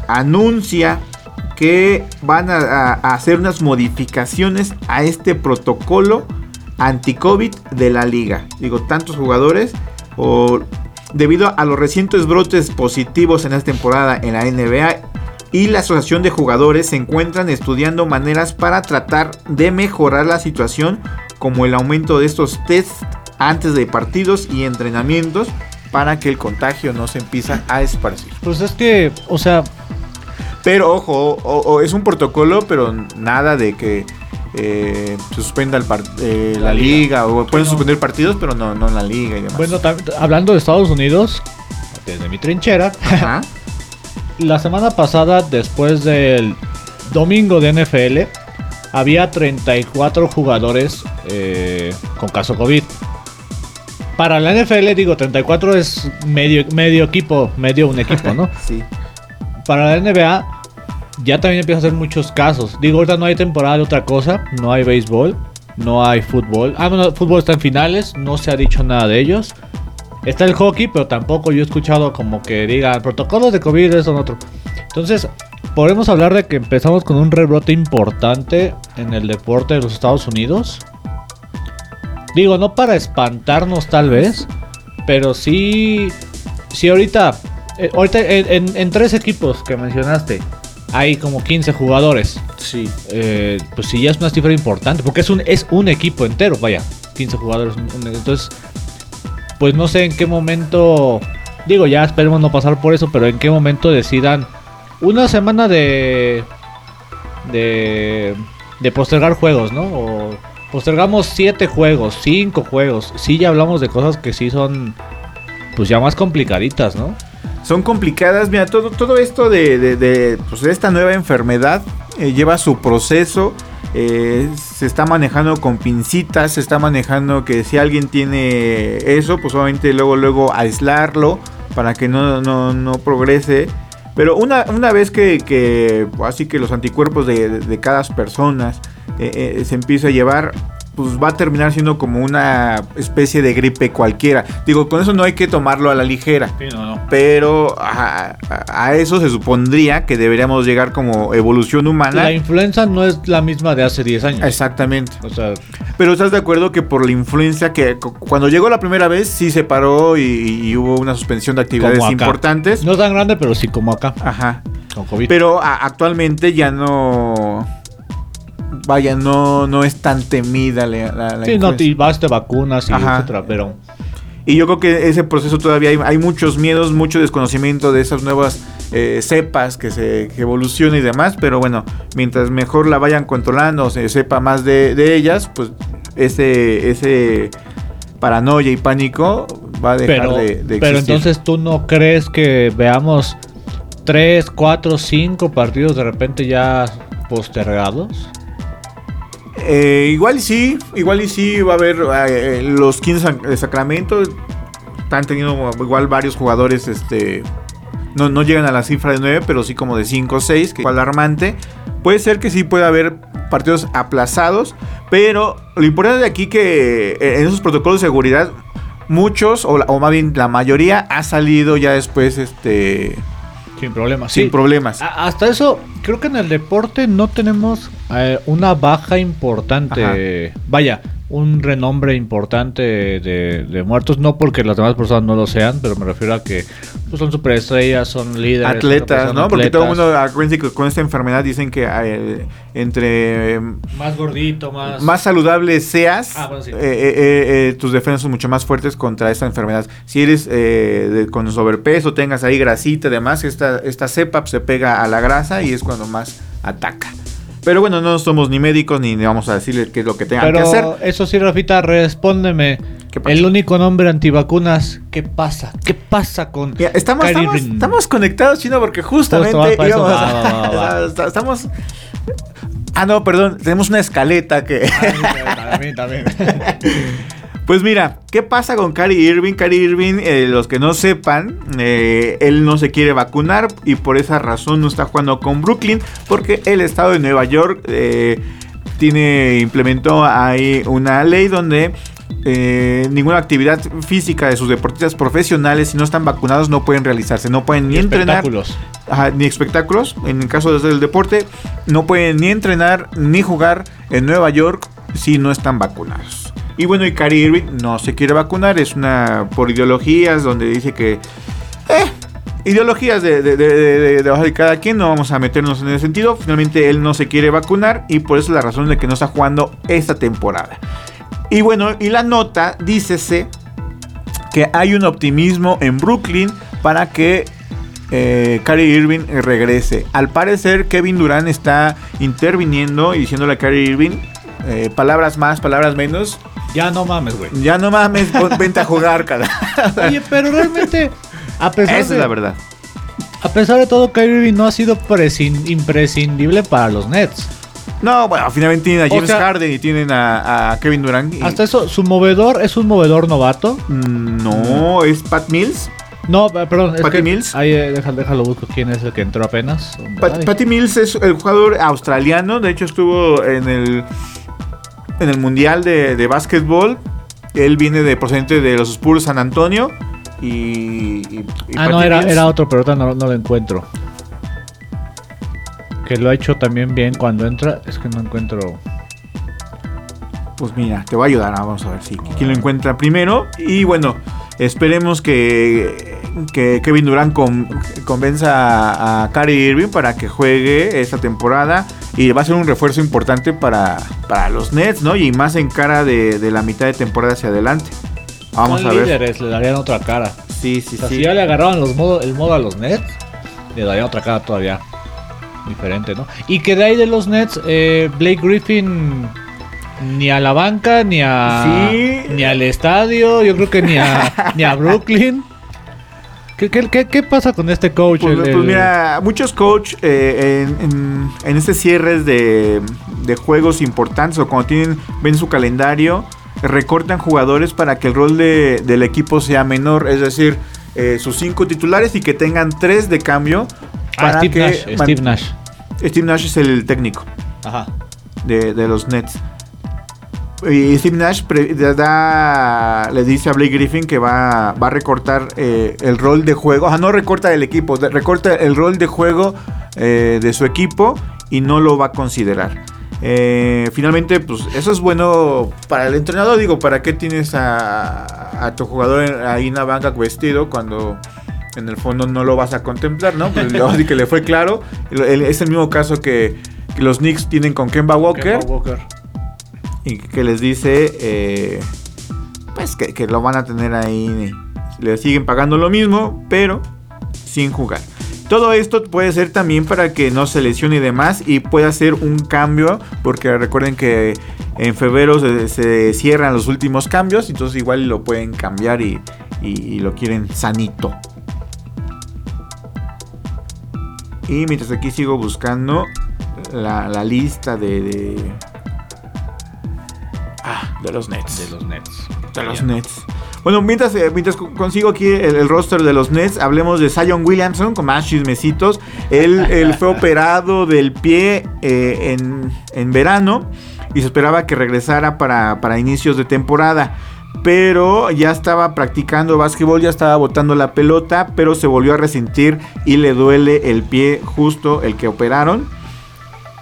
anuncia que van a, hacer unas modificaciones a este protocolo anti-COVID de la liga. Digo, tantos jugadores o debido a los recientes brotes positivos en esta temporada en la NBA y la Asociación de Jugadores se encuentran estudiando maneras para tratar de mejorar la situación como el aumento de estos tests antes de partidos y entrenamientos para que el contagio no se empiece a esparcir. Pues es que, o sea, pero ojo, es un protocolo, pero nada de que eh, se suspenda el eh, la, liga. o pueden suspender partidos, pero no, no la liga y demás. Bueno, hablando de Estados Unidos, desde mi trinchera, la semana pasada, después del domingo de NFL, había 34 jugadores eh, con caso COVID. Para la NFL, digo, 34 es medio, medio equipo, medio un equipo, ¿no? sí. Para la NBA, ya también empieza a ser muchos casos. Digo, ahorita no hay temporada de otra cosa, no hay béisbol, no hay fútbol. Ah, bueno, el fútbol está en finales, no se ha dicho nada de ellos. Está el hockey, pero tampoco yo he escuchado como que digan protocolos de COVID, eso en otro. Entonces, podemos hablar de que empezamos con un rebrote importante en el deporte de los Estados Unidos. Digo, no para espantarnos tal vez, pero sí, sí ahorita, eh, ahorita en tres equipos que mencionaste, hay como 15 jugadores. Sí. Eh, pues sí, ya es una cifra importante, porque es un, es un equipo entero, vaya, 15 jugadores. Entonces, pues no sé en qué momento, digo, ya esperemos no pasar por eso, pero en qué momento decidan una semana de de, de postergar juegos, ¿no? O postergamos siete juegos, cinco juegos. Sí, ya hablamos de cosas que sí son, pues ya más complicaditas, ¿no? Son complicadas, mira, todo, todo esto de, de, pues, esta nueva enfermedad eh, lleva su proceso. eh, se está manejando con pincitas, se está manejando que si alguien tiene eso, pues obviamente luego, luego aislarlo para que no, no, no progrese. Pero una, una vez que, que, así que los anticuerpos de, de- cada persona eh, se empieza a llevar, pues va a terminar siendo como una especie de gripe cualquiera. Digo, con eso no hay que tomarlo a la ligera. Sí, no, no. Pero a, eso se supondría que deberíamos llegar como evolución humana. La influenza no es la misma de hace 10 años. Exactamente. O sea, Pero estás de acuerdo que por la influencia que cu- cuando llegó la primera vez sí se paró y, y hubo una suspensión de actividades importantes. No tan grande, pero sí como acá, Ajá. con COVID. Pero a- actualmente ya no. Vaya, no, no es tan temida la, la- la sí, no, y vas, te vacunas y Ajá. etcétera, pero... Y yo creo que ese proceso todavía hay, hay muchos miedos, mucho desconocimiento de esas nuevas eh, cepas que se que evolucionan y demás. Pero bueno, mientras mejor la vayan controlando, se sepa más de, de ellas, pues ese, ese paranoia y pánico va a dejar Pero, de, de pero existir. entonces tú no crees que veamos 3, 4, 5 partidos de repente ya postergados? Eh, igual y sí, igual y sí va a haber eh, los 15 de Sacramento. Están teniendo igual varios jugadores, este, no, no llegan a la cifra de 9, pero sí como de 5 o 6, que es alarmante. Puede ser que sí pueda haber partidos aplazados, pero lo importante de aquí que eh, en esos protocolos de seguridad muchos o, la- o más bien la mayoría ha salido ya después este Sin problema. sin Sí. problemas. A- Hasta eso, creo que en el deporte no tenemos eh, una baja importante. Vaya, un renombre importante de, de muertos. No porque las demás personas no lo sean, pero me refiero a que pues, son superestrellas, son líderes. Atletas, ¿no? Porque todo el mundo, acuérdense que con esta enfermedad dicen que eh, entre eh, Más gordito, más. más saludable seas, Ah, bueno, sí. eh, eh, tus defensas son mucho más fuertes contra esta enfermedad. Si eres eh, de- con sobrepeso, tengas ahí grasita y demás, esta, esta cepa se pega a la grasa y es cuando más ataca. Pero bueno, no somos ni médicos ni vamos a decirle qué es lo que tengan que hacer. Pero eso sí, Rafita, respóndeme. El único nombre antivacunas, ¿qué pasa? ¿Qué pasa con Mira, estamos, estamos, conectados, Chino, porque justamente Justo, íbamos a- estamos... Ah, no, perdón, tenemos una escaleta que... A mí también. Pues mira, ¿qué pasa con Kyrie Irving? Kyrie Irving, eh, los que no sepan, eh, él no se quiere vacunar y por esa razón no está jugando con Brooklyn porque el estado de Nueva York eh, tiene implementó ahí una ley donde eh, ninguna actividad física de sus deportistas profesionales si no están vacunados no pueden realizarse, no pueden ni entrenar Espectáculos. Ajá, ni espectáculos, en el caso del deporte, no pueden ni entrenar ni jugar en Nueva York si no están vacunados. Y bueno, y Kyrie Irving no se quiere vacunar, es una por ideologías donde dice que... Eh, ideologías de, de, de, de- cada quien, no vamos a meternos en ese sentido. Finalmente él no se quiere vacunar y por eso es la razón de que no está jugando esta temporada. Y bueno, y la nota, dícese que hay un optimismo en Brooklyn para que eh, Irving regrese. Al parecer, Kevin Durant está interviniendo y diciéndole a Kyrie Irving eh, palabras más, palabras menos. Ya no mames, güey. Ya no mames, vente a jugar, cara. Oye, pero realmente, a pesar, Esa es de, la verdad. a pesar de todo, Kyrie Irving no ha sido prescin- imprescindible para los Nets. No, bueno, finalmente tienen a O James sea- Harden y tienen a, a Kevin Durant. y- Hasta eso, su movedor es un movedor novato. Mm, No, es Pat Mills. No, eh, perdón. es ¿Patty que- Mills? Ahí, eh, déjalo, déjalo, busco quién es el que entró apenas. Pat-. Patty Mills es el jugador australiano. De hecho, estuvo en el en el mundial de, de básquetbol. Él viene de procedente de los Spurs San Antonio. Y. y- y Ah, no, era, era otro, pero no, no lo encuentro. Que lo ha hecho también bien cuando entra. Es que no encuentro. Pues mira, te voy a ayudar. ah, Vamos a ver si quién lo encuentra primero. Y bueno, esperemos que, que Kevin Durant con- convenza a, a Kyrie Irving para que juegue esta temporada. Y va a ser un refuerzo importante para, para los Nets, ¿no? Y más en cara de, de la mitad de temporada hacia adelante. Vamos Son a ver. líderes, le darían otra cara. Sí, sí, O sea, sí. si ya le agarraban los modo, el modo a los Nets, le darían otra cara todavía. diferente, ¿no? Y que de ahí de los Nets, eh, Blake Griffin ni a la banca, ni a Sí. ni al estadio, yo creo que ni a, ni a Brooklyn. ¿Qué, qué, qué- qué pasa con este coach? Pues, El- pues el- mira, muchos coach eh, en, en, en este cierres de, de juegos importantes o cuando tienen ven su calendario, recortan jugadores para que el rol de- del equipo sea menor, es decir, eh, sus cinco titulares y que tengan tres de cambio. Ah, Steve que Nash, Steve Nash. Steve Nash es el técnico Ajá. de, de los Nets. Y Steve Nash da- le dice a Blake Griffin que va, va a recortar eh, el rol de juego. Ajá, no recorta el equipo, recorta el rol de juego eh, de su equipo y no lo va a considerar. Eh, finalmente, pues eso es bueno para el entrenador. Digo, ¿para qué tienes a, a tu jugador ahí en la banca vestido cuando en el fondo no lo vas a contemplar, ¿no? Pues que le fue claro. Es el mismo caso que, que los Knicks tienen con Kemba Walker Kemba Walker. Y que les dice eh, pues que, lo van a tener ahí le siguen pagando lo mismo pero sin jugar. Todo esto puede ser también para que no se lesione y demás y pueda hacer un cambio porque recuerden que en febrero se, cierran los últimos cambios entonces igual lo pueden cambiar y, y- lo quieren sanito. Y mientras aquí sigo buscando la, lista de, de los Nets. De los Nets. De los Nets. Bueno, mientras, eh, mientras co- consigo aquí el, el roster de los Nets, hablemos de Zion Williamson con más chismecitos. Él, él fue operado del pie eh, en, en verano y se esperaba que regresara para, para inicios de temporada. Pero ya estaba practicando básquetbol, ya estaba botando la pelota, pero se volvió a resentir y le duele el pie justo el que operaron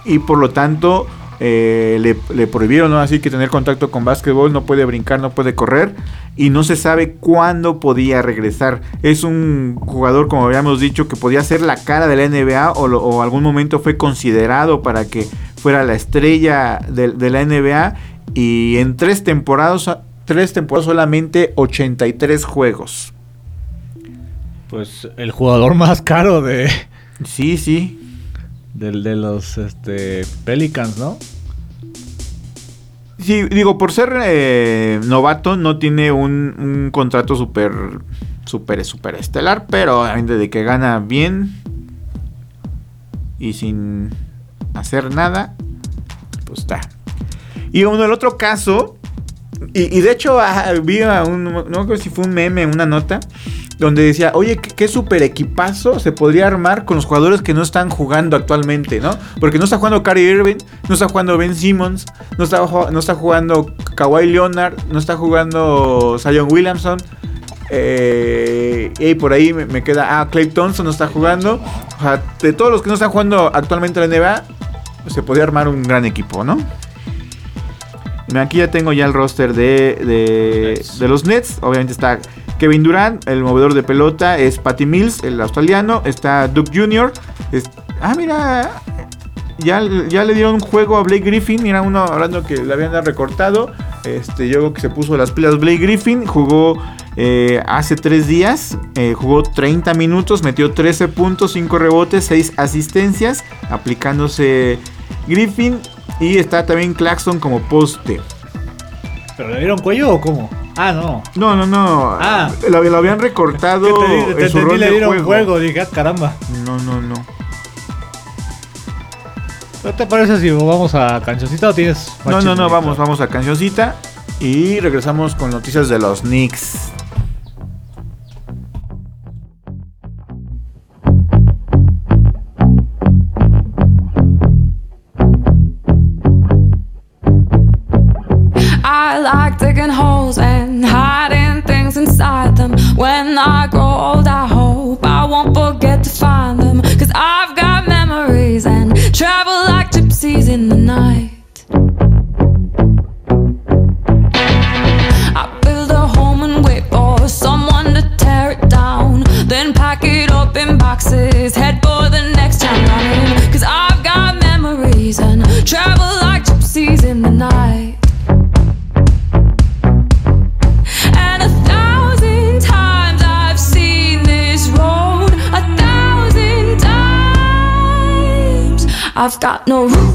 y por lo tanto eh, le, le prohibieron ¿no? así que tener contacto con básquetbol, no puede brincar, no puede correr y no se sabe cuándo podía regresar. Es un jugador, como habíamos dicho, que podía ser la cara de la NBA o, lo- o algún momento fue considerado para que fuera la estrella de, de la NBA y en tres temporadas, tres temporadas solamente 83 juegos. Pues el jugador más caro de, Sí, sí, del, de los este, Pelicans, ¿no? Sí, digo, por ser eh, novato no tiene un, contrato súper, súper, súper estelar, pero de que gana bien y sin hacer nada, pues está. Y bueno, el otro caso, y, de hecho ah, vi a un, no sé si fue un meme, una nota, donde decía, oye, ¿qué, qué super equipazo se podría armar con los jugadores que no están jugando actualmente, ¿no? Porque no está jugando Kyrie Irving, no está jugando Ben Simmons, no está, no está jugando Kawhi Leonard, no está jugando Zion Williamson. eh, y por ahí me, me queda, ah, Clay Thompson no está jugando. O sea, de todos los que no están jugando actualmente en la NBA, se podría armar un gran equipo, ¿no? Aquí ya tengo ya el roster de, de, los Nets. Obviamente está Kevin Durant, el movedor de pelota. Es Patty Mills, el australiano. Está Duke Jr. es- ah, mira. Ya, ya le dieron un juego a Blake Griffin. Mira, uno hablando que le habían recortado. Este, yo creo que se puso las pilas Blake Griffin. Jugó eh, hace tres días. eh, jugó 30 minutos. Metió 13 puntos, 5 rebotes, 6 asistencias. Aplicándose Griffin. Y está también Claxton como poste. ¿Pero le dieron cuello o cómo? Ah, no. No, no, no. Ah. Lo, lo habían recortado ¿Qué te, te en su rol le dieron juego. juego. Dije, ah, caramba. No, no, no. ¿No te parece si vamos a cancioncita o tienes No, no, no, vamos, vamos a cancioncita. Y regresamos con noticias de los Knicks. No roots,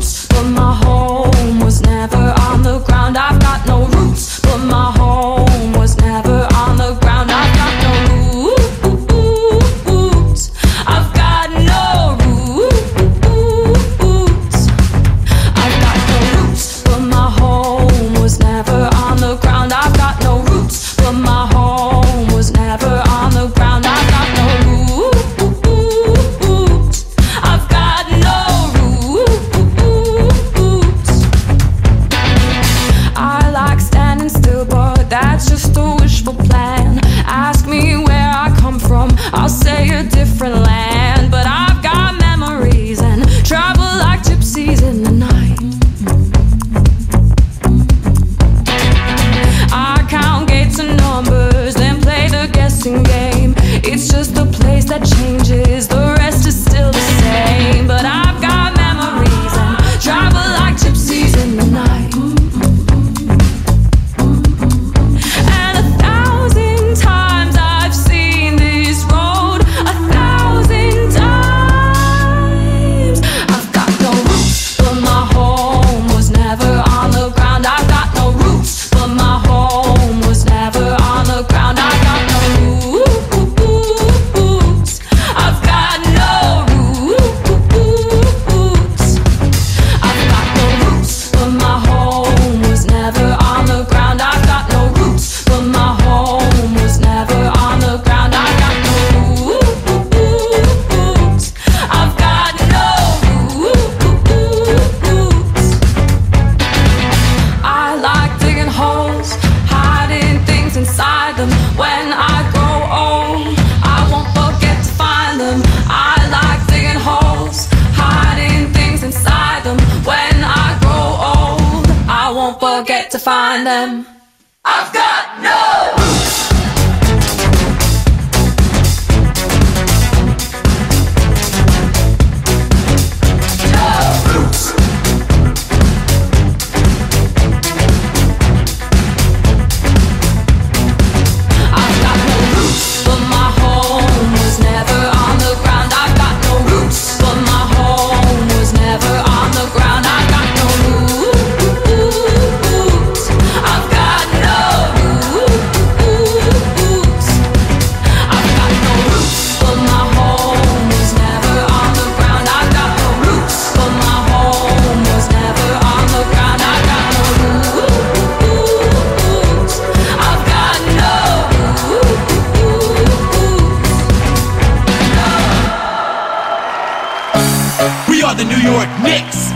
Knicks.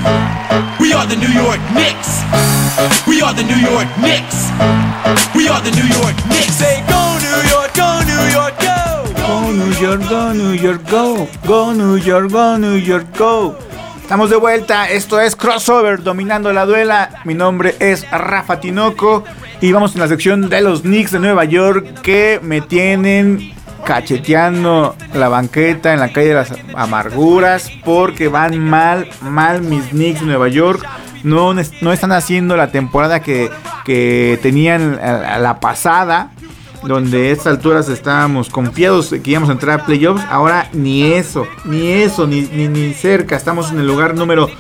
We are the New York Knicks. We are the New York Knicks. We are the New York Knicks. Say go New York, go New York, go. Go New York, go New York, go. Go New York, go New York, go. Estamos de vuelta, esto es Crossover, dominando la duela. Mi nombre es Rafa Tinoco y vamos en la sección de los Knicks de Nueva York que me tienen cacheteando la banqueta en la calle de las amarguras porque van mal, mal mis Knicks de Nueva York. No, no están haciendo la temporada que, que tenían la pasada donde a estas alturas estábamos confiados que íbamos a entrar a playoffs, ahora ni eso, ni eso, ni, ni, ni cerca, estamos en el lugar número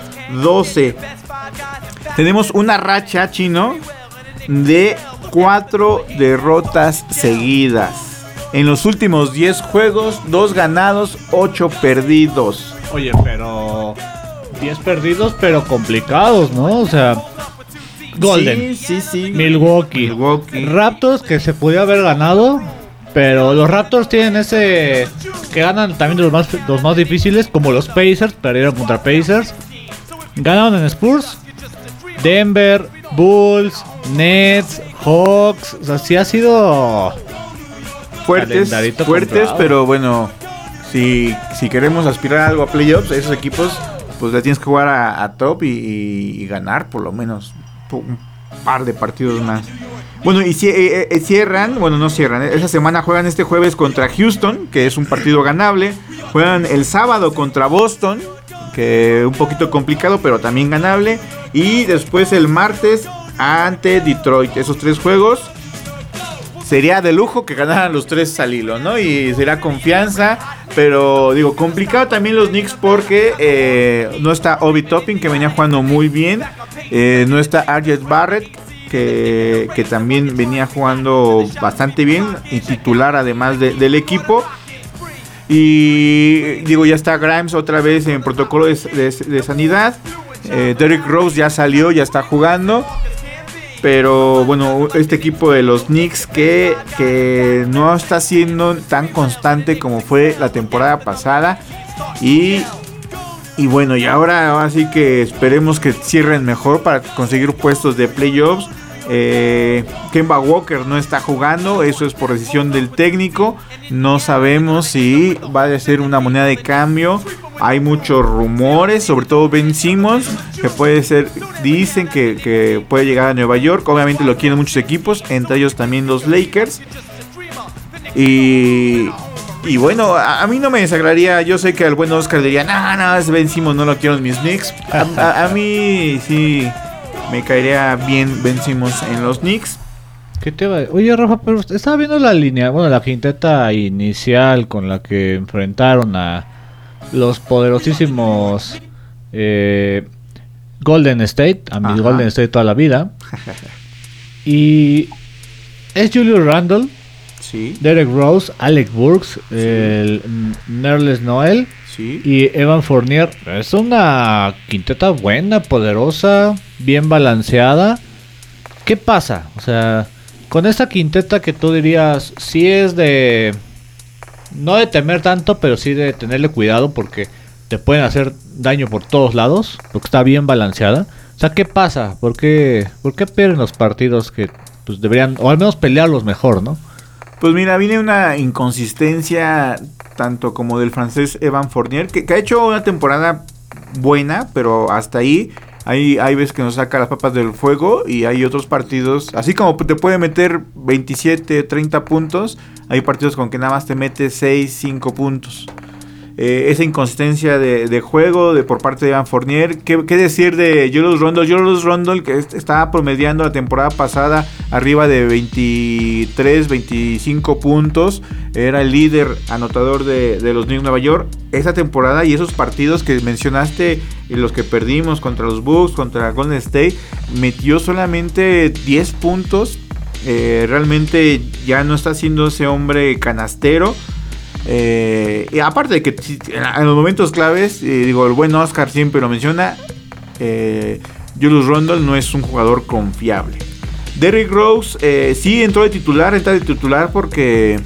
12. Tenemos una racha chino de cuatro derrotas seguidas. En los últimos 10 juegos, 2 ganados, 8 perdidos. Oye, pero 10 perdidos, pero complicados, ¿no? O sea, Golden, Sí, sí, sí. Milwaukee, Milwaukee. Raptors que se podía haber ganado, pero los Raptors tienen ese que ganan también los más los más difíciles, como los Pacers, perdieron contra Pacers. Ganaron en Spurs, Denver, Bulls, Nets, Hawks, o sea, sí ha sido fuertes, fuertes, pero bueno, si, si queremos aspirar a algo a playoffs, esos equipos, pues le tienes que jugar a, a top y, y- y ganar por lo menos un par de partidos más. Bueno, y eh, eh, cierran, bueno, no cierran, eh, esa semana juegan este jueves contra Houston, que es un partido ganable. Juegan el sábado contra Boston, que un poquito complicado, pero también ganable. Y después el martes ante Detroit. Esos tres juegos sería de lujo que ganaran los tres al hilo, ¿no? Y sería confianza, pero digo, complicado también los Knicks porque eh, no está Obi Topping, que venía jugando muy bien, eh, no está Arjet Barrett, que, que, también venía jugando bastante bien y titular además de, del equipo. Y digo, ya está Grimes otra vez en protocolo de, de, de sanidad. Eh, Derrick Rose ya salió, ya está jugando. Pero bueno, este equipo de los Knicks que, que no está siendo tan constante como fue la temporada pasada. Y, y bueno, y ahora así que esperemos que cierren mejor para conseguir puestos de playoffs. Eh, Kemba Walker no está jugando, eso es por decisión del técnico. No sabemos si va a ser una moneda de cambio. Hay muchos rumores, sobre todo Ben Simmons, que puede ser, dicen que, puede llegar a Nueva York. Obviamente lo quieren muchos equipos, entre ellos también los Lakers. Y, y bueno, a, mí no me desagradaría. Yo sé que al buen Oscar diría, no, no, es Ben Simmons, no lo quiero en mis Knicks. A, mí sí me caería bien Ben Simmons en los Knicks. Oye, Rafa, pero estaba viendo la línea, bueno, la quinteta inicial con la que enfrentaron a los poderosísimos eh, Golden State, a mis Golden State toda la vida. y es Julius Randle, sí. Derek Rose, Alec Burks, sí. el Nerles Noel sí. y Evan Fournier. Es una quinteta buena, poderosa, bien balanceada. ¿Qué pasa? O sea, con esta quinteta que tú dirías, sí es de... No de temer tanto, pero sí de tenerle cuidado porque te pueden hacer daño por todos lados, porque está bien balanceada. O sea, ¿qué pasa? ¿Por qué, ¿Por qué pierden los partidos que pues, deberían, o al menos pelearlos mejor, no? Pues mira, viene una inconsistencia tanto como del francés Evan Fournier, que, que ha hecho una temporada buena, pero hasta ahí hay, hay veces que nos saca las papas del fuego y hay otros partidos, así como te puede meter 27, 30 puntos, hay partidos con que nada más te mete 6, 5 puntos. Eh, esa inconsistencia de, juego de por parte de Evan Fournier. ¿Qué, decir de Julius Rondle? Julius Rondle que estaba promediando la temporada pasada arriba de 23, 25 puntos. Era el líder anotador de, los Knicks Nueva York. Esa temporada y esos partidos que mencionaste, los que perdimos contra los Bucks, contra Golden State, metió solamente 10 puntos. Eh, realmente ya no está siendo ese hombre canastero. Eh, y aparte de que en los momentos claves, eh, digo, el buen Oscar siempre lo menciona, eh, Julius Rondle no es un jugador confiable. Derrick Rose eh, sí entró de titular, está de titular porque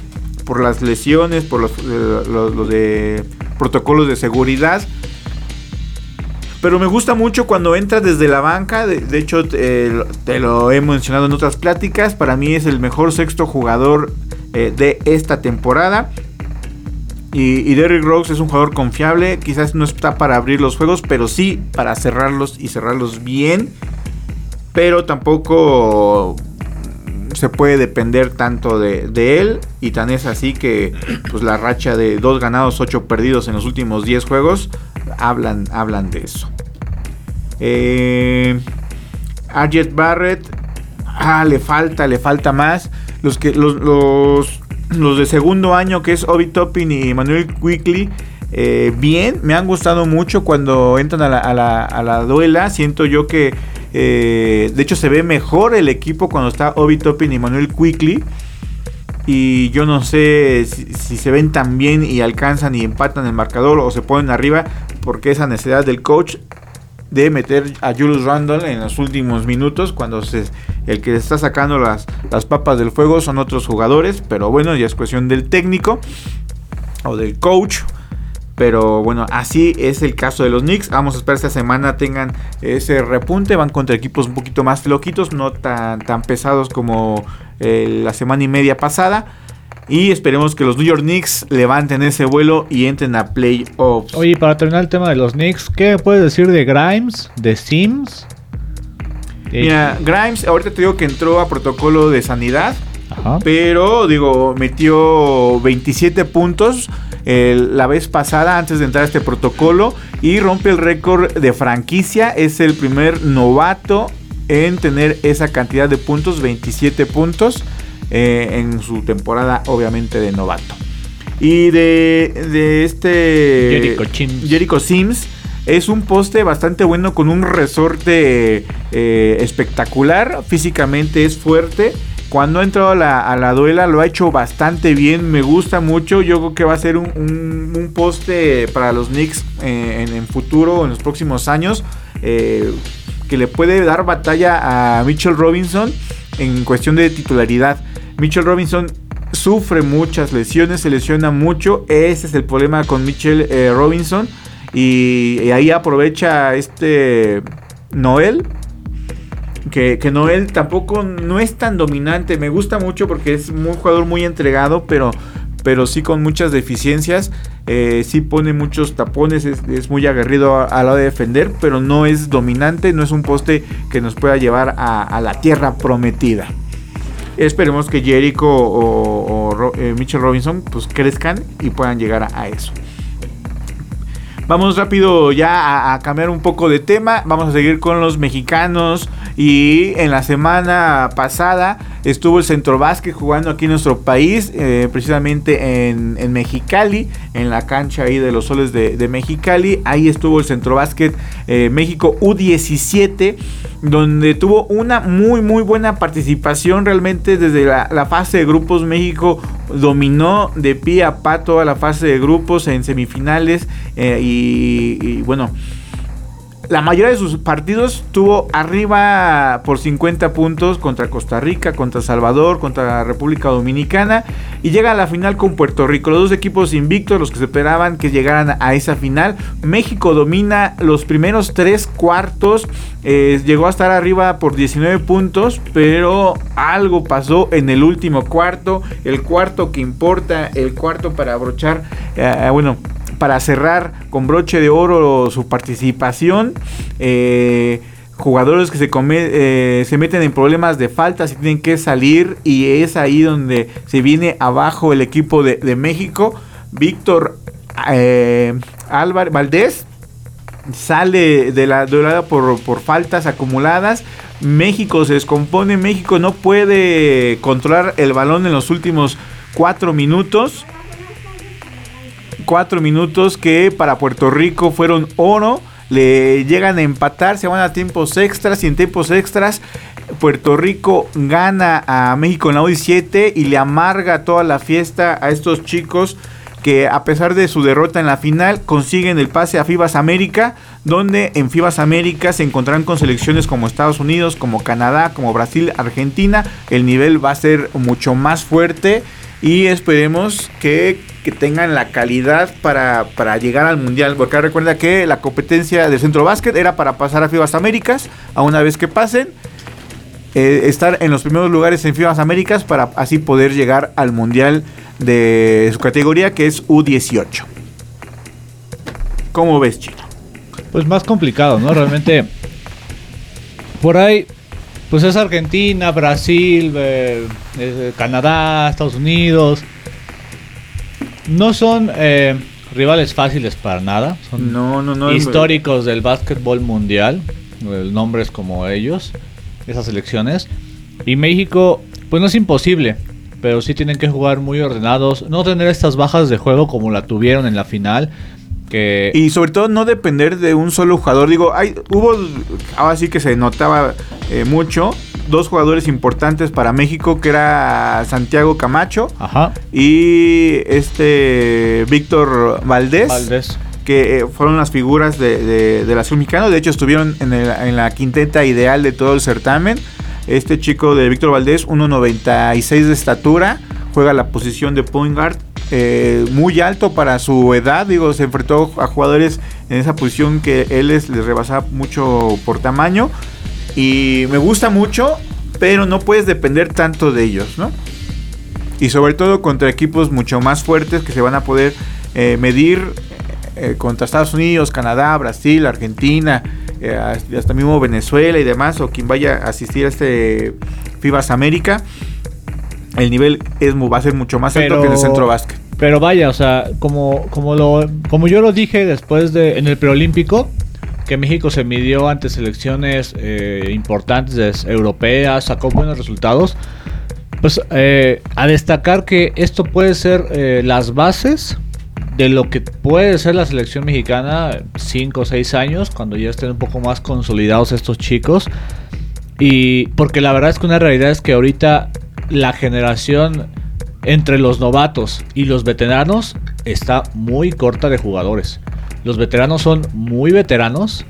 por las lesiones, por los, los, los de protocolos de seguridad. Pero me gusta mucho cuando entra desde la banca. De, hecho, te, lo he mencionado en otras pláticas. Para mí es el mejor sexto jugador eh, de esta temporada. Y, Derrick Rose es un jugador confiable. Quizás no está para abrir los juegos, pero sí para cerrarlos y cerrarlos bien. Pero tampoco se puede depender tanto de, él. Y tan es así que pues, la racha de dos ganados, ocho perdidos en los últimos 10 juegos hablan, hablan de eso. Eh, Arjet Barrett. Ah, le falta, le falta más. Los que. Los los de segundo año, que es Obi Toppin y Manuel Quickly, eh, bien, me han gustado mucho cuando entran a la, a la, duela. Siento yo que, eh, de hecho, se ve mejor el equipo cuando está Obi Toppin y Manuel Quickly. Y yo no sé si, se ven tan bien y alcanzan y empatan el marcador o se ponen arriba, porque esa necesidad del coach de meter a Julius Randle en los últimos minutos cuando el que está sacando las, las papas del fuego son otros jugadores, pero bueno, ya es cuestión del técnico o del coach. Pero bueno, así es el caso de los Knicks. Vamos a esperar esta semana tengan ese repunte. Van contra equipos un poquito más floquitos, no tan, tan pesados como eh, la semana y media pasada. Y esperemos que los New York Knicks levanten ese vuelo y entren a playoffs. Oye, para terminar el tema de los Knicks, ¿qué puedes decir de Grimes, de Sims? Mira, Grimes, ahorita te digo que entró a protocolo de sanidad. Ajá. Pero, digo, metió 27 puntos eh, la vez pasada antes de entrar a este protocolo. Y rompe el récord de franquicia. Es el primer novato en tener esa cantidad de puntos, 27 puntos. Eh, en su temporada obviamente de novato. Y de, de este Jericho Sims. Jericho Sims es un poste bastante bueno con un resorte eh, espectacular. Físicamente es fuerte. Cuando ha entrado a la, a la duela lo ha hecho bastante bien. Me gusta mucho. Yo creo que va a ser un, un- un poste para los Knicks eh, en el futuro, en los próximos años. eh, que le puede dar batalla a Mitchell Robinson en cuestión de titularidad. Mitchell Robinson sufre muchas lesiones, se lesiona mucho. Ese es el problema con Mitchell eh, Robinson. Y, ahí aprovecha este Noel. Que Noel tampoco no es tan dominante. Me gusta mucho porque es un jugador muy entregado, pero, pero sí con muchas deficiencias. Eh, sí pone muchos tapones, es, muy aguerrido a, la hora de defender, pero no es dominante, no es un poste que nos pueda llevar a, la tierra prometida. Esperemos que Jericho o, eh, Mitchell Robinson pues crezcan y puedan llegar a eso. Vamos rápido ya a, cambiar un poco de tema. Vamos a seguir con los mexicanos. Y en la semana pasada estuvo el Centro Básquet jugando aquí en nuestro país, eh, precisamente en, en Mexicali, en la cancha ahí de los soles de, Mexicali. Ahí estuvo el Centro Básquet eh, México U17, donde tuvo una muy, muy buena participación. Realmente desde la, fase de grupos, México dominó de pie a pa toda la fase de grupos en semifinales. eh, y bueno, la mayoría de sus partidos tuvo arriba por 50 puntos contra Costa Rica, contra Salvador, contra la República Dominicana y llega a la final con Puerto Rico. Los dos equipos invictos, los que se esperaban que llegaran a esa final. México domina los primeros tres cuartos, eh, llegó a estar arriba por 19 puntos, pero algo pasó en el último cuarto, el cuarto que importa, el cuarto para abrochar, eh, bueno, para cerrar con broche de oro su participación. Eh, jugadores que se, eh, se meten en problemas de faltas y tienen que salir y es ahí donde se viene abajo el equipo de, México. Víctor eh, Álvarez Valdés sale de la duelada por, por faltas acumuladas. México se descompone. México no puede controlar el balón en los últimos cuatro minutos. Cuatro minutos que para Puerto Rico fueron oro. Le llegan a empatar, se van a tiempos extras y en tiempos extras Puerto Rico gana a México en la U17 y le amarga toda la fiesta a estos chicos que a pesar de su derrota en la final consiguen el pase a FIBAS América, donde en FIBAS América se encontrarán con selecciones como Estados Unidos, como Canadá, como Brasil, Argentina. El nivel va a ser mucho más fuerte y esperemos que, tengan la calidad para, para llegar al Mundial. Porque recuerda que la competencia del Centro Básquet era para pasar a FIBAS Américas, a una vez que pasen. eh, estar en los primeros lugares en FIBAS Américas para así poder llegar al Mundial de su categoría que es U18. ¿Cómo ves, Chino? Pues más complicado, ¿no? Realmente. Por ahí, pues es Argentina, Brasil, eh, eh, Canadá, Estados Unidos. No son eh, rivales fáciles para nada. Son No, no, no. históricos del básquetbol mundial. Nombres como ellos, esas selecciones. Y México, pues no es imposible. Pero sí tienen que jugar muy ordenados. No tener estas bajas de juego como la tuvieron en la final. Que Y sobre todo no depender de un solo jugador. Digo, hay, hubo, ahora sí que se notaba eh, mucho, dos jugadores importantes para México, que era Santiago Camacho Ajá. y este Víctor Valdés. Valdés. que eh, fueron las figuras de, de, de la selección mexicana. De hecho, estuvieron en, el- en la quinteta ideal de todo el certamen. Este chico de Víctor Valdés, 1.96 de estatura, juega la posición de point guard. eh, muy alto para su edad, digo, se enfrentó a jugadores en esa posición que él les, les rebasaba mucho por tamaño. Y me gusta mucho, pero no puedes depender tanto de ellos, ¿no? Y sobre todo contra equipos mucho más fuertes que se van a poder eh, medir eh, contra Estados Unidos, Canadá, Brasil, Argentina, eh, hasta mismo Venezuela y demás, o quien vaya a asistir a este FIBAS América. El nivel es, va a ser mucho más alto que en el centro básquet. Pero vaya, o sea, como, como, lo, como yo lo dije después de en el preolímpico, que México se midió ante selecciones eh, importantes es- europeas, sacó buenos resultados. Pues eh, a destacar que esto puede ser eh, las bases de lo que puede ser la selección mexicana 5 o 6 años, cuando ya estén un poco más consolidados estos chicos. Y porque la verdad es que una realidad es que ahorita la generación entre los novatos y los veteranos está muy corta de jugadores. Los veteranos son muy veteranos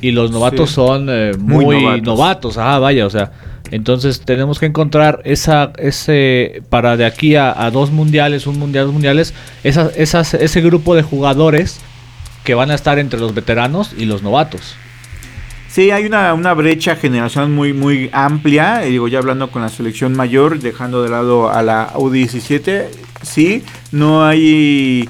y los novatos Sí. son eh, Muy muy, novatos. novatos. Ah, vaya, o sea, entonces tenemos que encontrar esa, ese, para de aquí a, a dos mundiales, un mundial, dos mundiales, esas, esas, ese grupo de jugadores que van a estar entre los veteranos y los novatos. Sí, hay una, una brecha generacional muy, muy amplia. eh, digo, ya hablando con la selección mayor, dejando de lado a la U17, sí, no hay.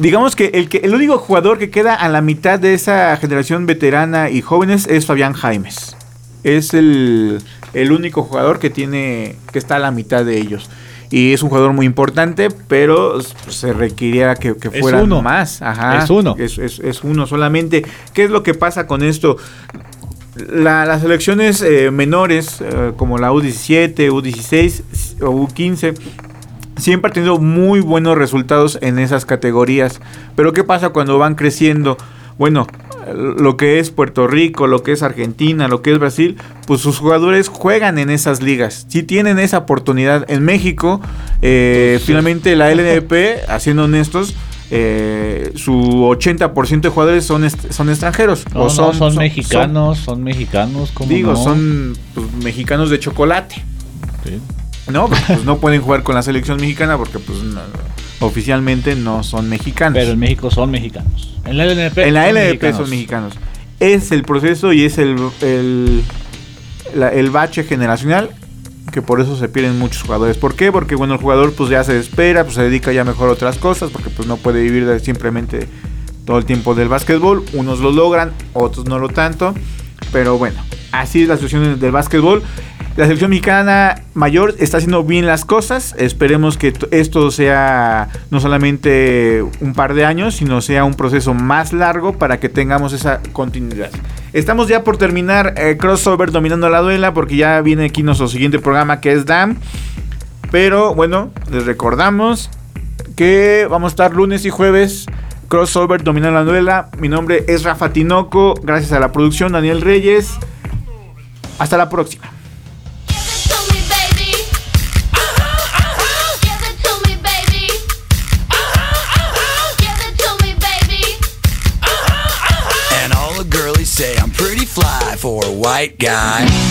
Digamos que el, que el único jugador que queda a la mitad de esa generación veterana y jóvenes es Fabián Jaimes. Es el, el único jugador que tiene. que está a la mitad de ellos. Y es un jugador muy importante, pero se requería que, que Es fueran uno. más. Ajá. Es uno. Es, es- es uno solamente. ¿Qué es lo que pasa con esto? La- las selecciones eh, menores, eh, como la U17, U16 o U15, siempre han tenido muy buenos resultados en esas categorías. Pero ¿qué pasa cuando van creciendo? Bueno, lo que es Puerto Rico, lo que es Argentina, lo que es Brasil, pues sus jugadores juegan en esas ligas. Si tienen esa oportunidad en México, eh, finalmente la LNP, haciendo honestos, eh, su 80% de jugadores son, son extranjeros. No, o no, son, son- mexicanos, son, mexicanos, como Digo, son pues, mexicanos de chocolate. ¿No? Pues, pues, no pueden jugar con la selección mexicana porque pues no- oficialmente no son mexicanos. Pero en México son mexicanos. En la LNP, en la son mexicanos. Es el proceso y es el, el, la- el bache generacional que por eso se pierden muchos jugadores. ¿Por qué? Porque bueno, el jugador pues ya se espera, pues se dedica ya mejor a otras cosas, porque pues no puede vivir de simplemente todo el tiempo del básquetbol. Unos lo logran, otros no lo tanto. Pero bueno, así es la situación del básquetbol. La selección mexicana mayor está haciendo bien las cosas. Esperemos que esto sea no solamente un par de años, sino sea un proceso más largo para que tengamos esa continuidad. Estamos ya por terminar eh, crossover dominando la duela porque ya viene aquí nuestro siguiente programa que es DAM. Pero bueno, les recordamos que vamos a estar lunes y jueves crossover dominando la duela. Mi nombre es Rafa Tinoco. Gracias a la producción Daniel Reyes. Hasta la próxima. Give it to me,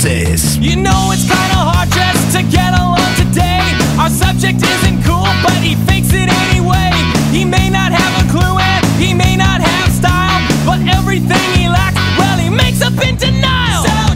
seis. You know it's kinda hard just to get along today. Our subject isn't cool, but he fakes it anyway. He may not have a clue and he may not have style, but everything he lacks, well, he makes up in denial. So